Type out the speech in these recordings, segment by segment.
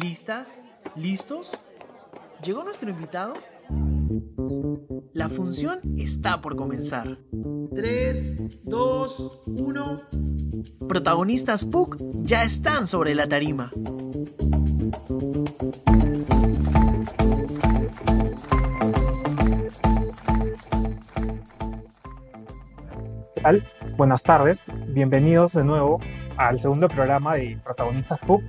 ¿Listas? ¿Listos? ¿Llegó nuestro invitado? La función está por comenzar. 3, 2, 1. Protagonistas PUC ya están sobre la tarima. ¿Qué? Buenas tardes, bienvenidos de nuevo al segundo programa de Protagonistas PUC.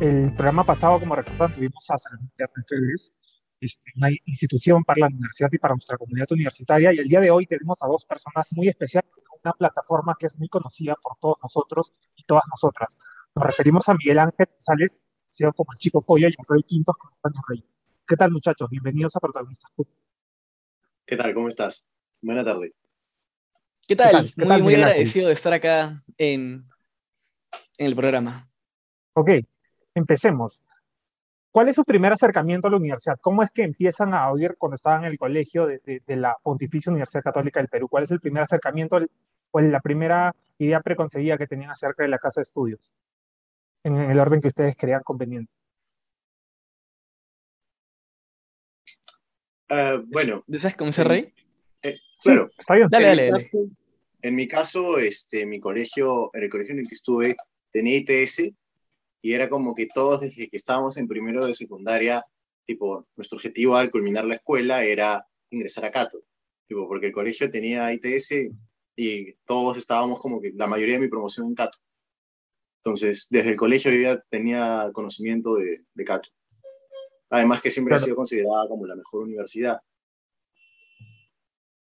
El programa pasado, como recuerdan, tuvimos a San Félix, este, una institución para la universidad y para nuestra comunidad universitaria, y el día de hoy tenemos a dos personas muy especiales, una plataforma que es muy conocida por todos nosotros y todas nosotras. Nos referimos a Miguel Ángel González, conocido como el Chico Polla, y a Rey Quintos como Antonio Rey. ¿Qué tal, muchachos? Bienvenidos a Protagonistas. ¿Qué tal? ¿Cómo estás? Buena tarde. ¿Qué tal? ¿Qué tal? ¿Qué muy, tal, muy agradecido de estar acá en, en el programa. Ok, empecemos. ¿Cuál es su primer acercamiento a la universidad? ¿Cómo es que empiezan a oír cuando estaban en el colegio de, de- de la Pontificia Universidad Católica del Perú? ¿Cuál es el primer acercamiento el- o la primera idea preconcebida que tenían acerca de la casa de estudios? En, en el orden que ustedes crean conveniente. Eh, bueno, ¿Deseas comenzar, Rey? eh, Sí, claro. está bien. Dale, en dale, mi dale. caso- En mi caso, este, mi colegio, en el colegio en el que estuve, tenía ITS y era como que todos desde que estábamos en primero de secundaria, tipo, nuestro objetivo al culminar la escuela era ingresar a Cato, tipo, porque el colegio tenía ITS y todos estábamos como que la mayoría de mi promoción en Cato. Entonces, desde el colegio yo ya tenía conocimiento de, de Cato. Además que siempre ha sido considerada como la mejor universidad.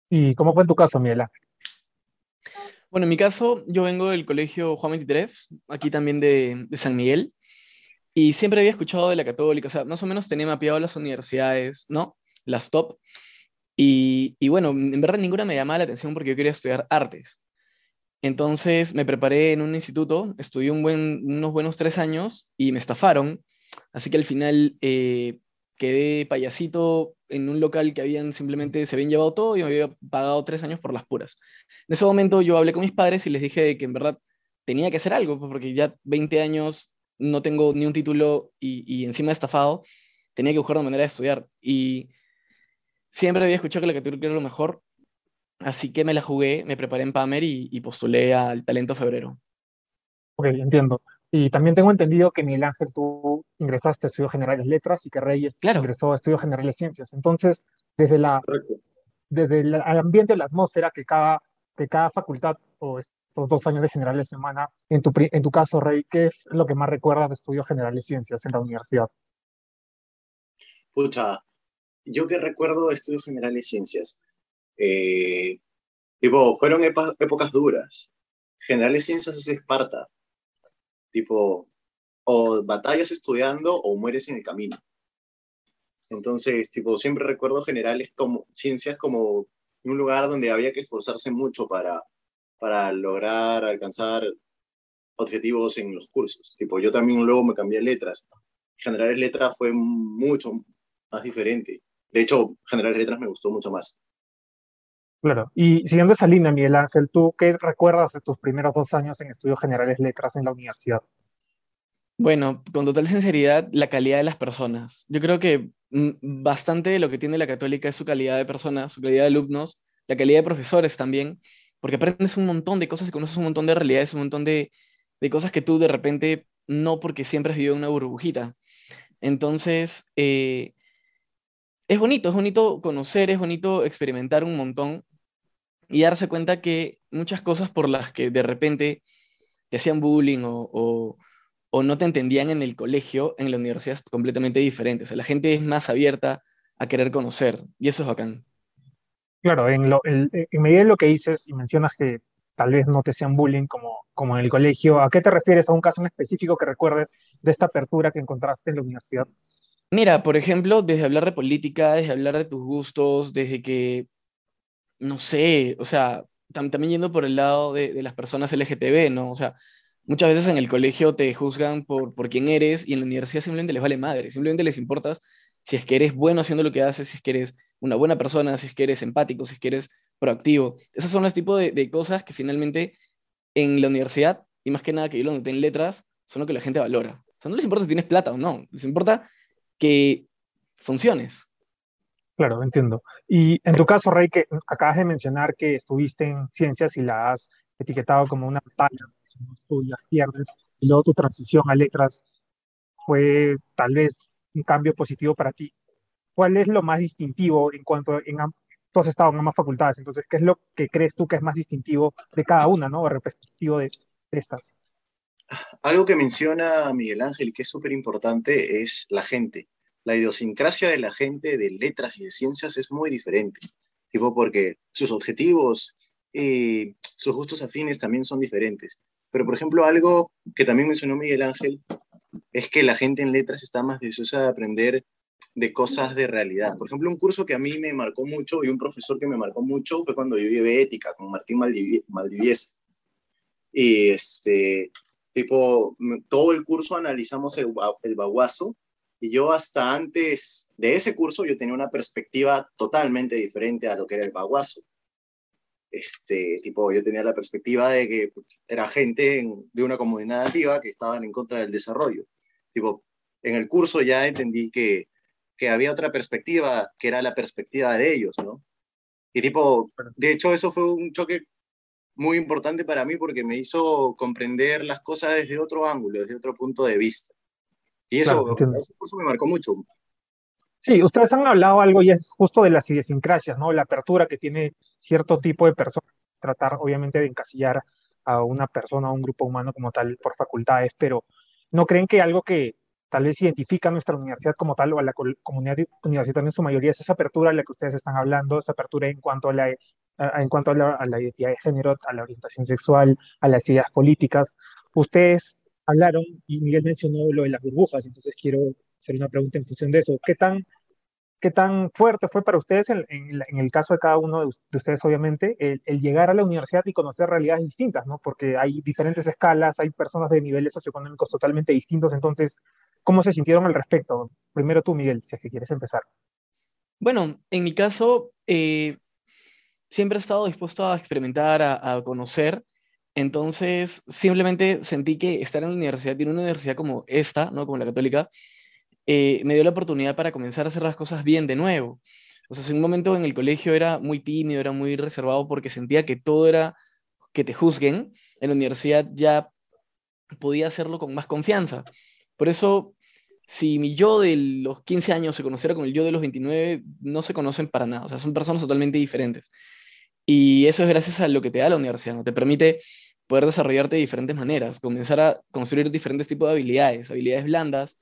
¿Y cómo fue en tu caso, Miguel Ángel? Bueno, en mi caso, yo vengo del colegio Juan 23, aquí también de, San Miguel, y siempre había escuchado de la católica, o sea, más o menos tenía mapeado las universidades, ¿no? Las top. Y, y bueno, en verdad ninguna me llamaba la atención porque yo quería estudiar artes. Entonces me preparé en un instituto, estudié un buen, unos buenos tres años y me estafaron. Así que al final eh, quedé payasito en un local que habían simplemente, se habían llevado todo y me había pagado tres años por las puras. En ese momento yo hablé con mis padres y les dije que en verdad tenía que hacer algo, pues, porque ya 20 años no tengo ni un título y, y encima estafado, tenía que buscar una manera de estudiar. Y siempre había escuchado que la católica era lo mejor, así que me la jugué, me preparé en PAMER y, y postulé al Talento Febrero. Ok, entiendo. Y también tengo entendido que Miguel Ángel, tú ingresaste a Estudios Generales Letras y que Reyes Claro. ingresó a Estudios Generales Ciencias. Entonces, desde la, desde el ambiente, la atmósfera que cada, que cada facultad o estos dos años de generales semana, en tu, en tu caso, Rey, ¿qué es lo que más recuerdas de estudios generales ciencias en la universidad? Pucha, yo que recuerdo de estudios generales de ciencias, eh, tipo, fueron épocas duras. Generales ciencias es Esparta, tipo, o batallas estudiando o mueres en el camino. Entonces, tipo, siempre recuerdo generales como ciencias como un lugar donde había que esforzarse mucho para, para lograr alcanzar objetivos en los cursos. Tipo, yo también luego me cambié a letras. Generales letras fue mucho más diferente. De hecho, Generales Letras me gustó mucho más. Claro. Y siguiendo esa línea, Miguel Ángel, ¿tú qué recuerdas de tus primeros dos años en estudios generales letras en la universidad? Bueno, con total sinceridad, la calidad de las personas. Yo creo que mm, bastante de lo que tiene la católica es su calidad de personas, su calidad de alumnos, la calidad de profesores también, porque aprendes un montón de cosas y conoces un montón de realidades, un montón de, de cosas que tú de repente no porque siempre has vivido en una burbujita. Entonces, eh, es bonito, es bonito conocer, es bonito experimentar un montón y darse cuenta que muchas cosas por las que de repente te hacían bullying o, o- o no te entendían en el colegio, en la universidad es completamente diferente. O sea, la gente es más abierta a querer conocer y eso es bacán. Claro, en, lo, el- en medida de lo que dices y mencionas que tal vez no te sean bullying como, como en el colegio, ¿a qué te refieres a un caso en específico que recuerdes de esta apertura que encontraste en la universidad? Mira, por ejemplo, desde hablar de política, desde hablar de tus gustos, desde que, no sé, o sea, tam- también yendo por el lado de, de las personas LGTB, ¿no? O sea, muchas veces en el colegio te juzgan por, por quién eres y en la universidad simplemente les vale madre, simplemente les importas si es que eres bueno haciendo lo que haces, si es que eres una buena persona, si es que eres empático, si es que eres proactivo. Esos son los tipos de, de cosas que finalmente en la universidad, y más que nada que yo lo noté en letras, son lo que la gente valora. O sea, no les importa si tienes plata o no, les importa que funciones. Claro, entiendo. Y en tu caso, Rey, que acabas de mencionar que estuviste en ciencias y la has etiquetado como una batalla, si no estudias, pierdes, y luego tu transición a letras fue tal vez un cambio positivo para ti. ¿Cuál es lo más distintivo en cuanto en tú has estado en ambas facultades? Entonces, ¿qué es lo que crees tú que es más distintivo de cada una, ¿no? O de, de estas. Algo que menciona Miguel Ángel que es súper importante es la gente. La idiosincrasia de la gente de letras y de ciencias es muy diferente. Tipo, porque sus objetivos y sus gustos afines también son diferentes. Pero, por ejemplo, algo que también mencionó Miguel Ángel es que la gente en letras está más deseosa de aprender de cosas de realidad. Por ejemplo, un curso que a mí me marcó mucho y un profesor que me marcó mucho fue cuando yo llevé ética con Martín Maldivies. Y este, tipo, todo el curso analizamos el, el baguazo y yo hasta antes de ese curso yo tenía una perspectiva totalmente diferente a lo que era el baguazo. Este, tipo, yo tenía la perspectiva de que era gente de una comunidad nativa que estaban en contra del desarrollo. Tipo, en el curso ya entendí que, que había otra perspectiva, que era la perspectiva de ellos, ¿no? Y tipo, de hecho eso fue un choque muy importante para mí porque me hizo comprender las cosas desde otro ángulo, desde otro punto de vista. Y eso, eso me marcó mucho. Sí, ustedes han hablado algo y es justo de las idiosincrasias, ¿no? La apertura que tiene cierto tipo de personas, tratar obviamente de encasillar a una persona o un grupo humano como tal por facultades, pero ¿no creen que algo que tal vez identifica a nuestra universidad como tal o a la comunidad universitaria en su mayoría es esa apertura de la que ustedes están hablando, esa apertura en cuanto a la, en cuanto a la, a la identidad de género, a la orientación sexual, a las ideas políticas? Ustedes hablaron y Miguel mencionó lo de las burbujas, entonces quiero hacer una pregunta en función de eso. ¿Qué tan ¿Qué tan fuerte fue para ustedes, en, el caso de cada uno de, ustedes, obviamente, el, llegar a la universidad y conocer realidades distintas, ¿no? Porque hay diferentes escalas, hay personas de niveles socioeconómicos totalmente distintos. Entonces, ¿cómo se sintieron al respecto? Primero tú, Miguel, si es que quieres empezar. Bueno, en mi caso, eh, siempre he estado dispuesto a experimentar, a, a, conocer. Entonces, simplemente sentí que estar en la universidad, en una universidad como esta, ¿no? Como la católica, eh, me dio la oportunidad para comenzar a hacer las cosas bien de nuevo. O sea, en un momento en el colegio era muy tímido, era muy reservado porque sentía que todo era que te juzguen. En la universidad ya podía hacerlo con más confianza. Por eso, si mi yo de los 15 años se conociera con el yo de los 29, no se conocen para nada. O sea, son personas totalmente diferentes. Y eso es gracias a lo que te da la universidad, ¿no? Te permite poder desarrollarte de diferentes maneras, comenzar a construir diferentes tipos de habilidades, habilidades blandas,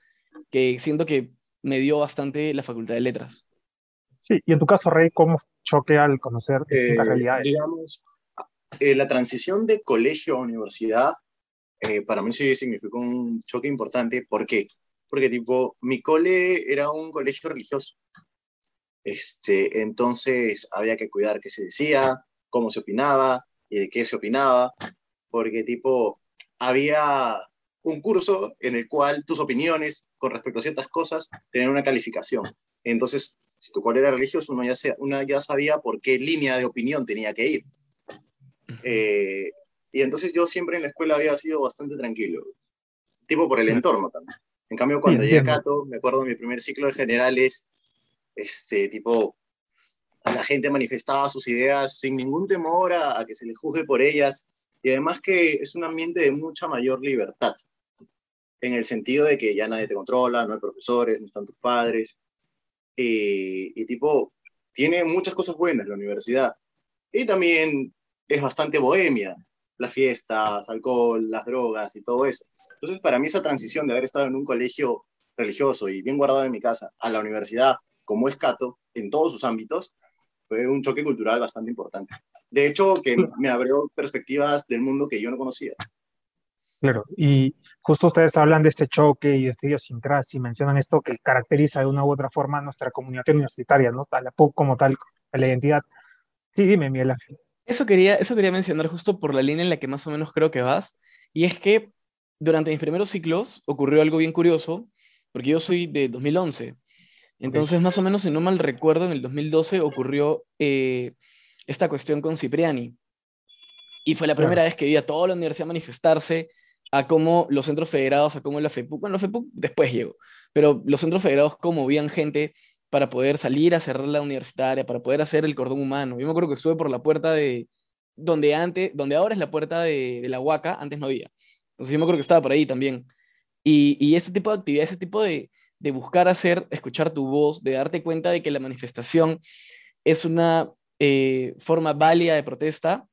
que siento que me dio bastante la Facultad de Letras. Sí, y en tu caso, Rey, ¿cómo choque al conocer distintas eh, realidades? Digamos, eh, la transición de colegio a universidad eh, para mí sí significó un choque importante. ¿Por qué? Porque tipo, mi cole era un colegio religioso. Este, entonces había que cuidar qué se decía, cómo se opinaba y de qué se opinaba, porque tipo, había un curso en el cual tus opiniones con respecto a ciertas cosas tenían una calificación. Entonces, si tu cual era religioso, uno ya, uno ya sabía por qué línea de opinión tenía que ir. Eh, y entonces yo siempre en la escuela había sido bastante tranquilo, tipo por el entorno también. En cambio, cuando llegué a Cato, me acuerdo de mi primer ciclo de generales, este, tipo, la gente manifestaba sus ideas sin ningún temor a, a que se les juzgue por ellas, y además que es un ambiente de mucha mayor libertad en el sentido de que ya nadie te controla, no hay profesores, no están tus padres. y tipo, tiene muchas cosas buenas la universidad. Y también es bastante bohemia, las fiestas, alcohol, las drogas y todo eso. Entonces, para mí esa transición de haber estado en un colegio religioso y bien guardado en mi casa a la universidad, como es Cato, en todos sus ámbitos, fue un choque cultural bastante importante. De hecho, que me abrió perspectivas del mundo que yo no conocía. Claro, y justo ustedes hablan de este choque y de esta idiosincrasia y mencionan esto que caracteriza de una u otra forma nuestra comunidad universitaria, ¿no? Tal, como tal, la identidad. Sí, dime, Miguel Ángel. Eso quería, eso quería mencionar justo por la línea en la que más o menos creo que vas, y es que durante mis primeros ciclos ocurrió algo bien curioso, porque yo soy de 2011, entonces más o menos, si no mal recuerdo, en el 2012 ocurrió eh, esta cuestión con Cipriani, y fue la primera vez que vi a toda la universidad manifestarse a cómo los centros federados, a cómo la FEPUC, bueno, la FEPUC después llegó, pero los centros federados cómo movían gente para poder salir a cerrar la universitaria, para poder hacer el cordón humano. Yo me acuerdo que estuve por la puerta de, donde antes, donde ahora es la puerta de, la Huaca, antes no había. Entonces yo me acuerdo que estaba por ahí también. Y, ese tipo de actividad, ese tipo de, buscar hacer, escuchar tu voz, de darte cuenta de que la manifestación es una eh, forma válida de protesta,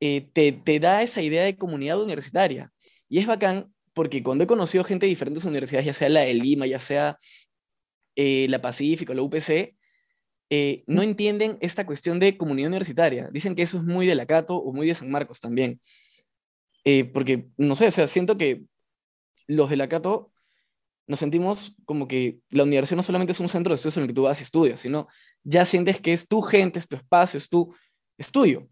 eh, te, da esa idea de comunidad universitaria. Y es bacán porque cuando he conocido gente de diferentes universidades, ya sea la de Lima, ya sea eh, la Pacífico, la UPC, no entienden esta cuestión de comunidad universitaria. Dicen que eso es muy de la Cato o muy de San Marcos también. porque, no sé, o sea, siento que los de la Cato nos sentimos como que la universidad no solamente es un centro de estudios en el que tú vas y estudias, sino ya sientes que es tu gente, es tu espacio, es tu estudio.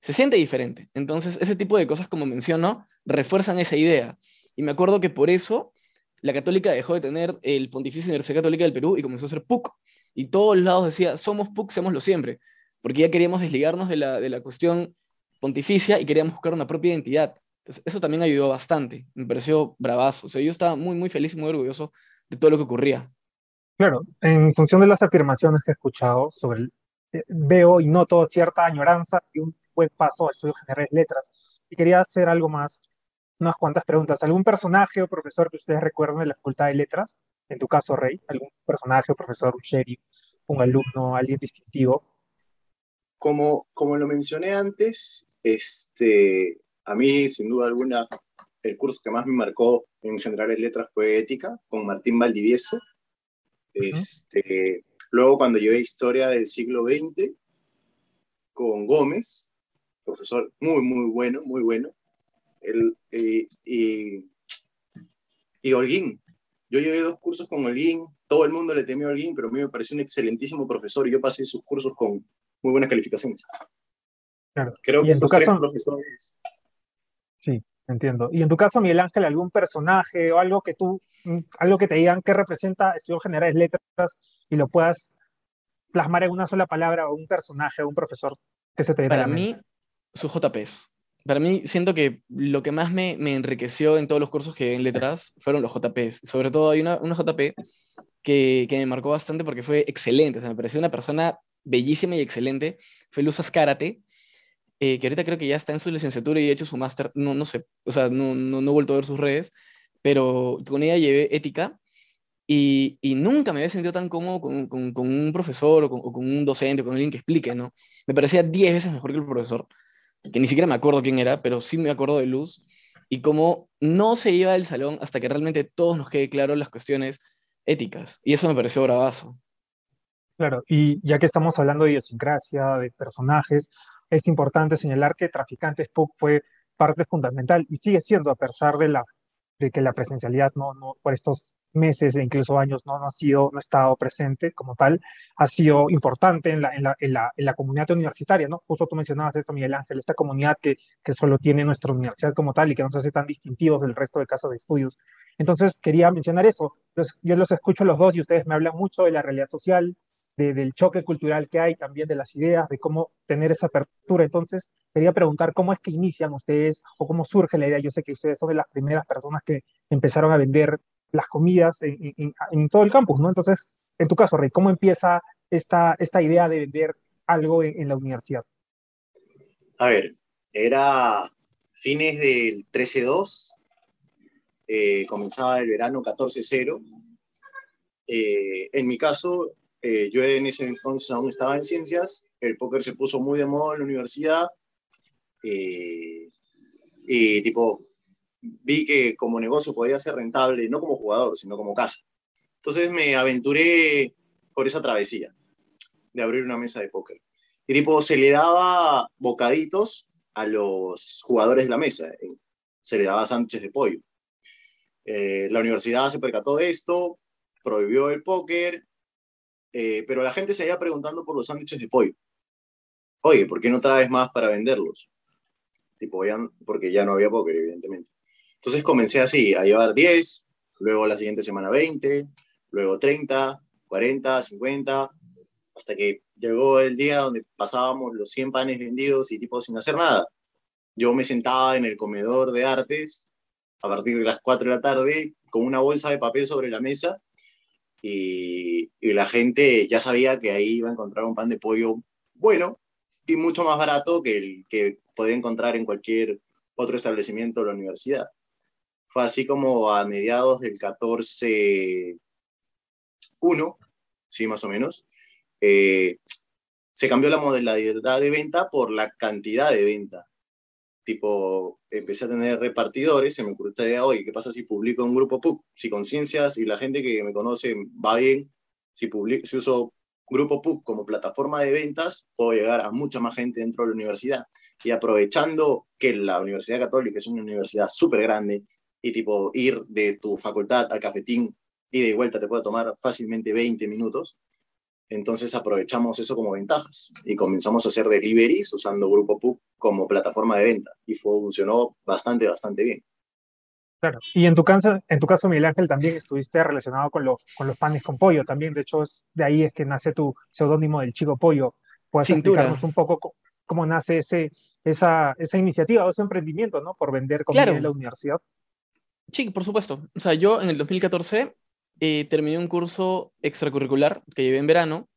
Se siente diferente. Entonces, ese tipo de cosas, como menciono, refuerzan esa idea. Y me acuerdo que por eso la católica dejó de tener el Pontificio Universidad Católica del Perú y comenzó a ser PUC. Y todos lados decía, somos PUC, seámoslo siempre. Porque ya queríamos desligarnos de la, de la cuestión pontificia y queríamos buscar una propia identidad eso también ayudó bastante. Me pareció bravazo. O sea, yo estaba muy, muy feliz y muy orgulloso de todo lo que ocurría. Claro, en función de las afirmaciones que he escuchado sobre el, eh, veo y noto cierta añoranza y un buen paso al estudio general de letras. Y quería hacer algo más, unas cuantas preguntas. ¿Algún personaje o profesor que ustedes recuerden de la Facultad de Letras? En tu caso, Rey, ¿algún personaje o profesor, un sheriff, un alumno, alguien distintivo? Como, como lo mencioné antes, este, a mí, sin duda alguna, el curso que más me marcó en generales letras fue ética, con Martín Valdivieso. Este, luego, cuando llevé historia del siglo XX, con Gómez, profesor muy, muy bueno, muy bueno. El, eh, y, y Holguín. Yo llevé dos cursos con Holguín, todo el mundo le temió a Holguín, pero a mí me pareció un excelentísimo profesor y yo pasé sus cursos con muy buenas calificaciones. Claro. Creo ¿Y que en tu caso, profesores Sí, entiendo. Y en tu caso, Miguel Ángel, algún personaje o algo que tú, mm, algo que te digan que representa Estudios Generales Letras y lo puedas plasmar en una sola palabra o un personaje o un profesor que se te Para mí, sus JPs. Para mí, siento que lo que más me, me, enriqueció en todos los cursos que en letras fueron los JPs. Sobre todo hay una, una JP que, que, me marcó bastante porque fue excelente. O sea, me pareció una persona bellísima y excelente. Fue Luz Azcárate, eh, que ahorita creo que ya está en su licenciatura y ha hecho su máster, no, no sé, o sea, no, no, no, he vuelto a ver sus redes, pero con ella llevé ética y, y nunca me había sentido tan cómodo con, con, con un profesor o con, o con, un docente, con alguien que explique, ¿no? Me parecía 10 veces mejor que el profesor, que ni siquiera me acuerdo quién era, pero sí me acuerdo de Luz y cómo no se iba del salón hasta que realmente todos nos quede claro las cuestiones éticas. Y eso me pareció bravazo. Claro, y ya que estamos hablando de idiosincrasia, de personajes, es importante señalar que Traficantes PUC fue parte fundamental y sigue siendo a pesar de, la, de que la presencialidad no, no, por estos meses e incluso años no, ha sido, no ha estado presente como tal, ha sido importante en la, en la, en la, en la comunidad universitaria, ¿no? Justo tú mencionabas esto, Miguel Ángel, esta comunidad que, que solo tiene nuestra universidad como tal y que nos hace tan distintivos del resto de casas de estudios. Entonces, quería mencionar eso. yo los escucho los dos y ustedes me hablan mucho de la realidad social, del choque cultural que hay, también de las ideas, de cómo tener esa apertura. Entonces, quería preguntar cómo es que inician ustedes o cómo surge la idea. Yo sé que ustedes son de las primeras personas que empezaron a vender las comidas en, todo el campus, ¿no? Entonces, en tu caso, Rey, ¿cómo empieza esta, esta idea de vender algo en, la universidad? A ver, era fines del 13-2, eh, comenzaba el verano 14-0. Eh, en mi caso, eh, yo en ese entonces aún estaba en ciencias, el póker se puso muy de moda en la universidad eh, y tipo vi que como negocio podía ser rentable, no como jugador, sino como casa. Entonces me aventuré por esa travesía de abrir una mesa de póker. Y tipo se le daba bocaditos a los jugadores de la mesa, se le daba sándwiches de pollo. Eh, la universidad se percató de esto, prohibió el póker eh, pero la gente se iba preguntando por los sándwiches de pollo. Oye, ¿por qué no traes más para venderlos? Tipo, ya, porque ya no había póker, evidentemente. Entonces comencé así, a llevar 10, luego la siguiente semana 20, luego 30, 40, 50, hasta que llegó el día donde pasábamos los 100 panes vendidos y tipo sin hacer nada. Yo me sentaba en el comedor de artes a partir de las 4 de la tarde con una bolsa de papel sobre la mesa y, y, la gente ya sabía que ahí iba a encontrar un pan de pollo bueno y mucho más barato que el que podía encontrar en cualquier otro establecimiento de la universidad. Fue así como a mediados del 14-1, sí, más o menos, eh, se cambió la modalidad de venta por la cantidad de venta. Tipo, empecé a tener repartidores, se me ocurrió esta idea, hoy, ¿qué pasa si publico un grupo PUC? Si conciencias y la gente que me conoce va bien, si, publico, si uso Grupo PUC como plataforma de ventas, puedo llegar a mucha más gente dentro de la universidad. Y aprovechando que la Universidad Católica es una universidad súper grande y tipo ir de tu facultad al cafetín y de vuelta te puede tomar fácilmente 20 minutos, entonces aprovechamos eso como ventajas y comenzamos a hacer deliveries usando Grupo PUC como plataforma de venta y funcionó bastante, bastante bien. Claro, y en tu, caso, en tu caso, Miguel Ángel, también estuviste relacionado con los, con los panes con pollo, también, de hecho, es, de ahí es que nace tu seudónimo del Chico Pollo. ¿Puedes explicarnos un poco cómo, nace ese, esa, esa iniciativa o ese emprendimiento, ¿no? Por vender comida en la universidad. Sí, por supuesto. O sea, yo en el 2014 eh, terminé un curso extracurricular que llevé en verano,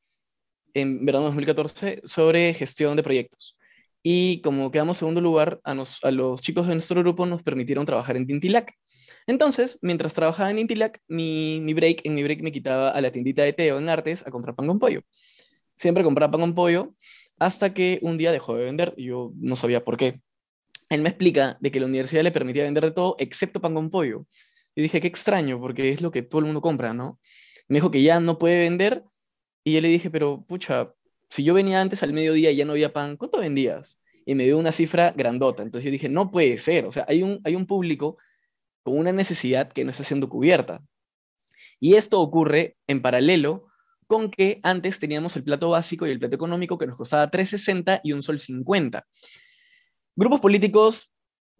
en verano de 2014, sobre gestión de proyectos. Y como quedamos segundo lugar, a, los chicos de nuestro grupo nos permitieron trabajar en Tintilac. Entonces, mientras trabajaba en Tintilac, mi, mi break, en mi break me quitaba a la tiendita de Teo en Artes a comprar pan con pollo. Siempre compraba pan con pollo hasta que un día dejó de vender yo no sabía por qué. Él me explica de que la universidad le permitía vender de todo excepto pan con pollo. Y dije, qué extraño, porque es lo que todo el mundo compra, ¿no? Me dijo que ya no puede vender y yo le dije, pero pucha, si yo venía antes al mediodía y ya no había pan, ¿cuánto vendías? Y me dio una cifra grandota. Entonces yo dije, no puede ser. O sea, hay un, hay un público con una necesidad que no está siendo cubierta. Y esto ocurre en paralelo con que antes teníamos el plato básico y el plato económico que nos costaba 3.60 y un sol 50. Grupos políticos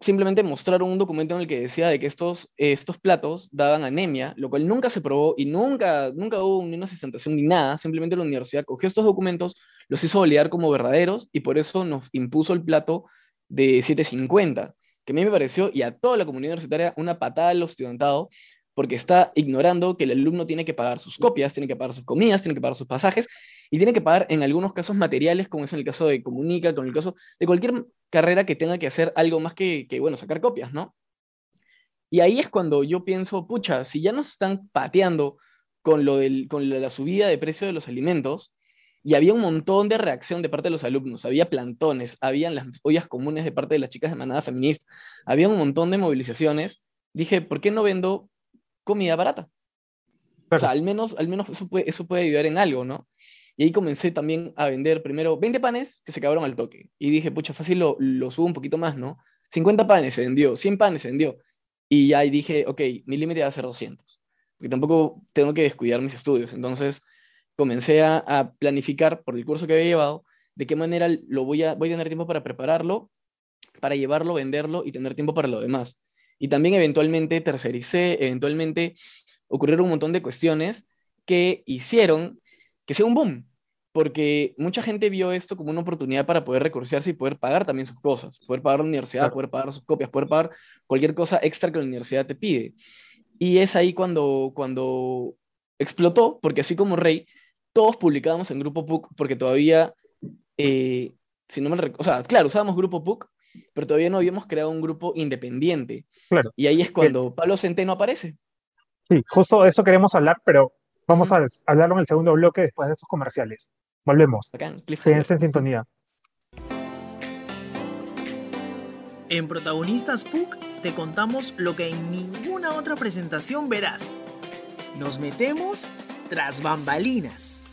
simplemente mostraron un documento en el que decía de que estos, estos platos daban anemia, lo cual nunca se probó y nunca, nunca hubo ni una sustentación ni nada, simplemente la universidad cogió estos documentos, los hizo validar como verdaderos y por eso nos impuso el plato de 750, que a mí me pareció y a toda la comunidad universitaria una patada al estudiantado, porque está ignorando que el alumno tiene que pagar sus copias, tiene que pagar sus comidas, tiene que pagar sus pasajes y tiene que pagar en algunos casos materiales, como es en el caso de Comunica, con el caso de cualquier carrera que tenga que hacer algo más que, que, bueno, sacar copias, ¿no? Y ahí es cuando yo pienso, pucha, si ya nos están pateando con lo del, con la subida de precio de los alimentos, y había un montón de reacción de parte de los alumnos, había plantones, habían las ollas comunes de parte de las chicas de manada feminista, había un montón de movilizaciones, dije, ¿por qué no vendo comida barata? O sea, al menos, al menos eso, puede, eso puede ayudar en algo, ¿no? Ahí comencé también a vender primero 20 panes que se acabaron al toque. Y dije, pucha, fácil lo, subo un poquito más, ¿no? 50 panes se vendió, 100 panes se vendió. Y ahí dije, ok, mi límite va a ser 200. Porque tampoco tengo que descuidar mis estudios. Entonces comencé a, a, planificar por el curso que había llevado de qué manera lo voy a, voy a tener tiempo para prepararlo, para llevarlo, venderlo y tener tiempo para lo demás. Y también eventualmente tercericé, eventualmente ocurrieron un montón de cuestiones que hicieron que sea un boom, porque mucha gente vio esto como una oportunidad para poder recursearse y poder pagar también sus cosas, poder pagar la universidad, poder pagar sus copias, poder pagar cualquier cosa extra que la universidad te pide. Y es ahí cuando, cuando explotó, porque así como Rey, todos publicábamos en Grupo PUC, porque todavía, eh, si no me o sea, claro, usábamos Grupo PUC, pero todavía no habíamos creado un grupo independiente. Claro. Y ahí es cuando Pablo Centeno aparece. Sí, justo de eso queremos hablar, pero Vamos a hablarlo en el segundo bloque después de estos comerciales. Volvemos. Quédense en sintonía. En Protagonistas PUC te contamos lo que en ninguna otra presentación verás. Nos metemos tras bambalinas.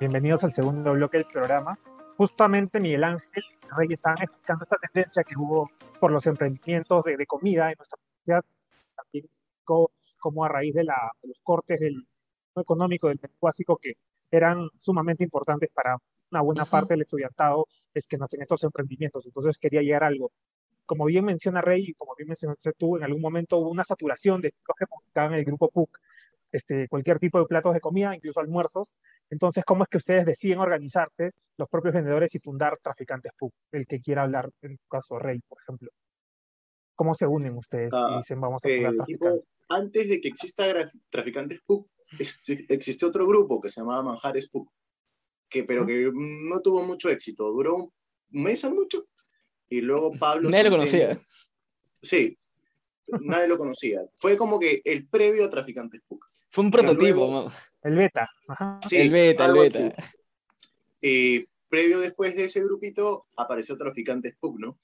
Bienvenidos al segundo bloque del programa. Justamente Miguel Ángel y Rey estaban explicando esta tendencia que hubo por los emprendimientos de, comida en nuestra sociedad, también como a raíz de, la, los cortes del económico del básico que eran sumamente importantes para una buena parte del estudiantado, es que nacen estos emprendimientos. Entonces quería llegar a algo. como bien menciona Rey y como bien mencionaste tú, en algún momento hubo una saturación de chicos que publicaban en el grupo PUC este, cualquier tipo de platos de comida, incluso almuerzos. Entonces, ¿cómo es que ustedes deciden organizarse, los propios vendedores, y fundar Traficantes PUC? El que quiera hablar, en tu caso, Rey, por ejemplo. ¿Cómo se unen ustedes y Ah, dicen vamos a fundar Eh, Traficantes? tipo, antes de que exista Traficantes PUC, ex- existió otro grupo que se llamaba Manjares PUC, que, pero que no tuvo mucho éxito. Duró un mes a mucho. Y luego Pablo. Nadie lo conocía. Sí, nadie lo conocía. Fue como que el previo a Traficantes PUC. Fue un prototipo, luego-. El beta. Ajá. Sí, el beta, el beta. Eh, previo después de ese grupito apareció Traficantes PUC, ¿no?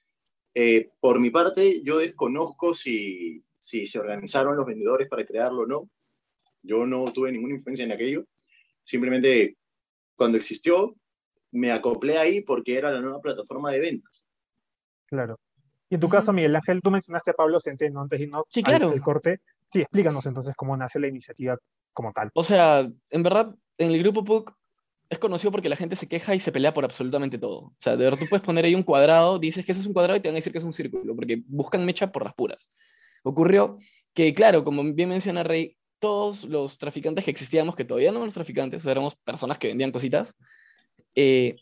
Eh, por mi parte, yo desconozco si, si se organizaron los vendedores para crearlo o no. Yo no tuve ninguna influencia en aquello. Simplemente, cuando existió, me acoplé ahí porque era la nueva plataforma de ventas. Claro. Y en tu caso, Miguel Ángel, tú mencionaste a Pablo Centeno antes de irnos Sí, al- claro. al corte. Sí, explícanos entonces cómo nace la iniciativa como tal. O sea, en verdad, en el grupo PUC es conocido porque la gente se queja y se pelea por absolutamente todo. O sea, de verdad tú puedes poner ahí un cuadrado, dices que eso es un cuadrado y te van a decir que es un círculo, porque buscan mecha por las puras. Ocurrió que, claro, como bien menciona Rey, todos los traficantes que existíamos, que todavía no éramos traficantes, éramos personas que vendían cositas, eh,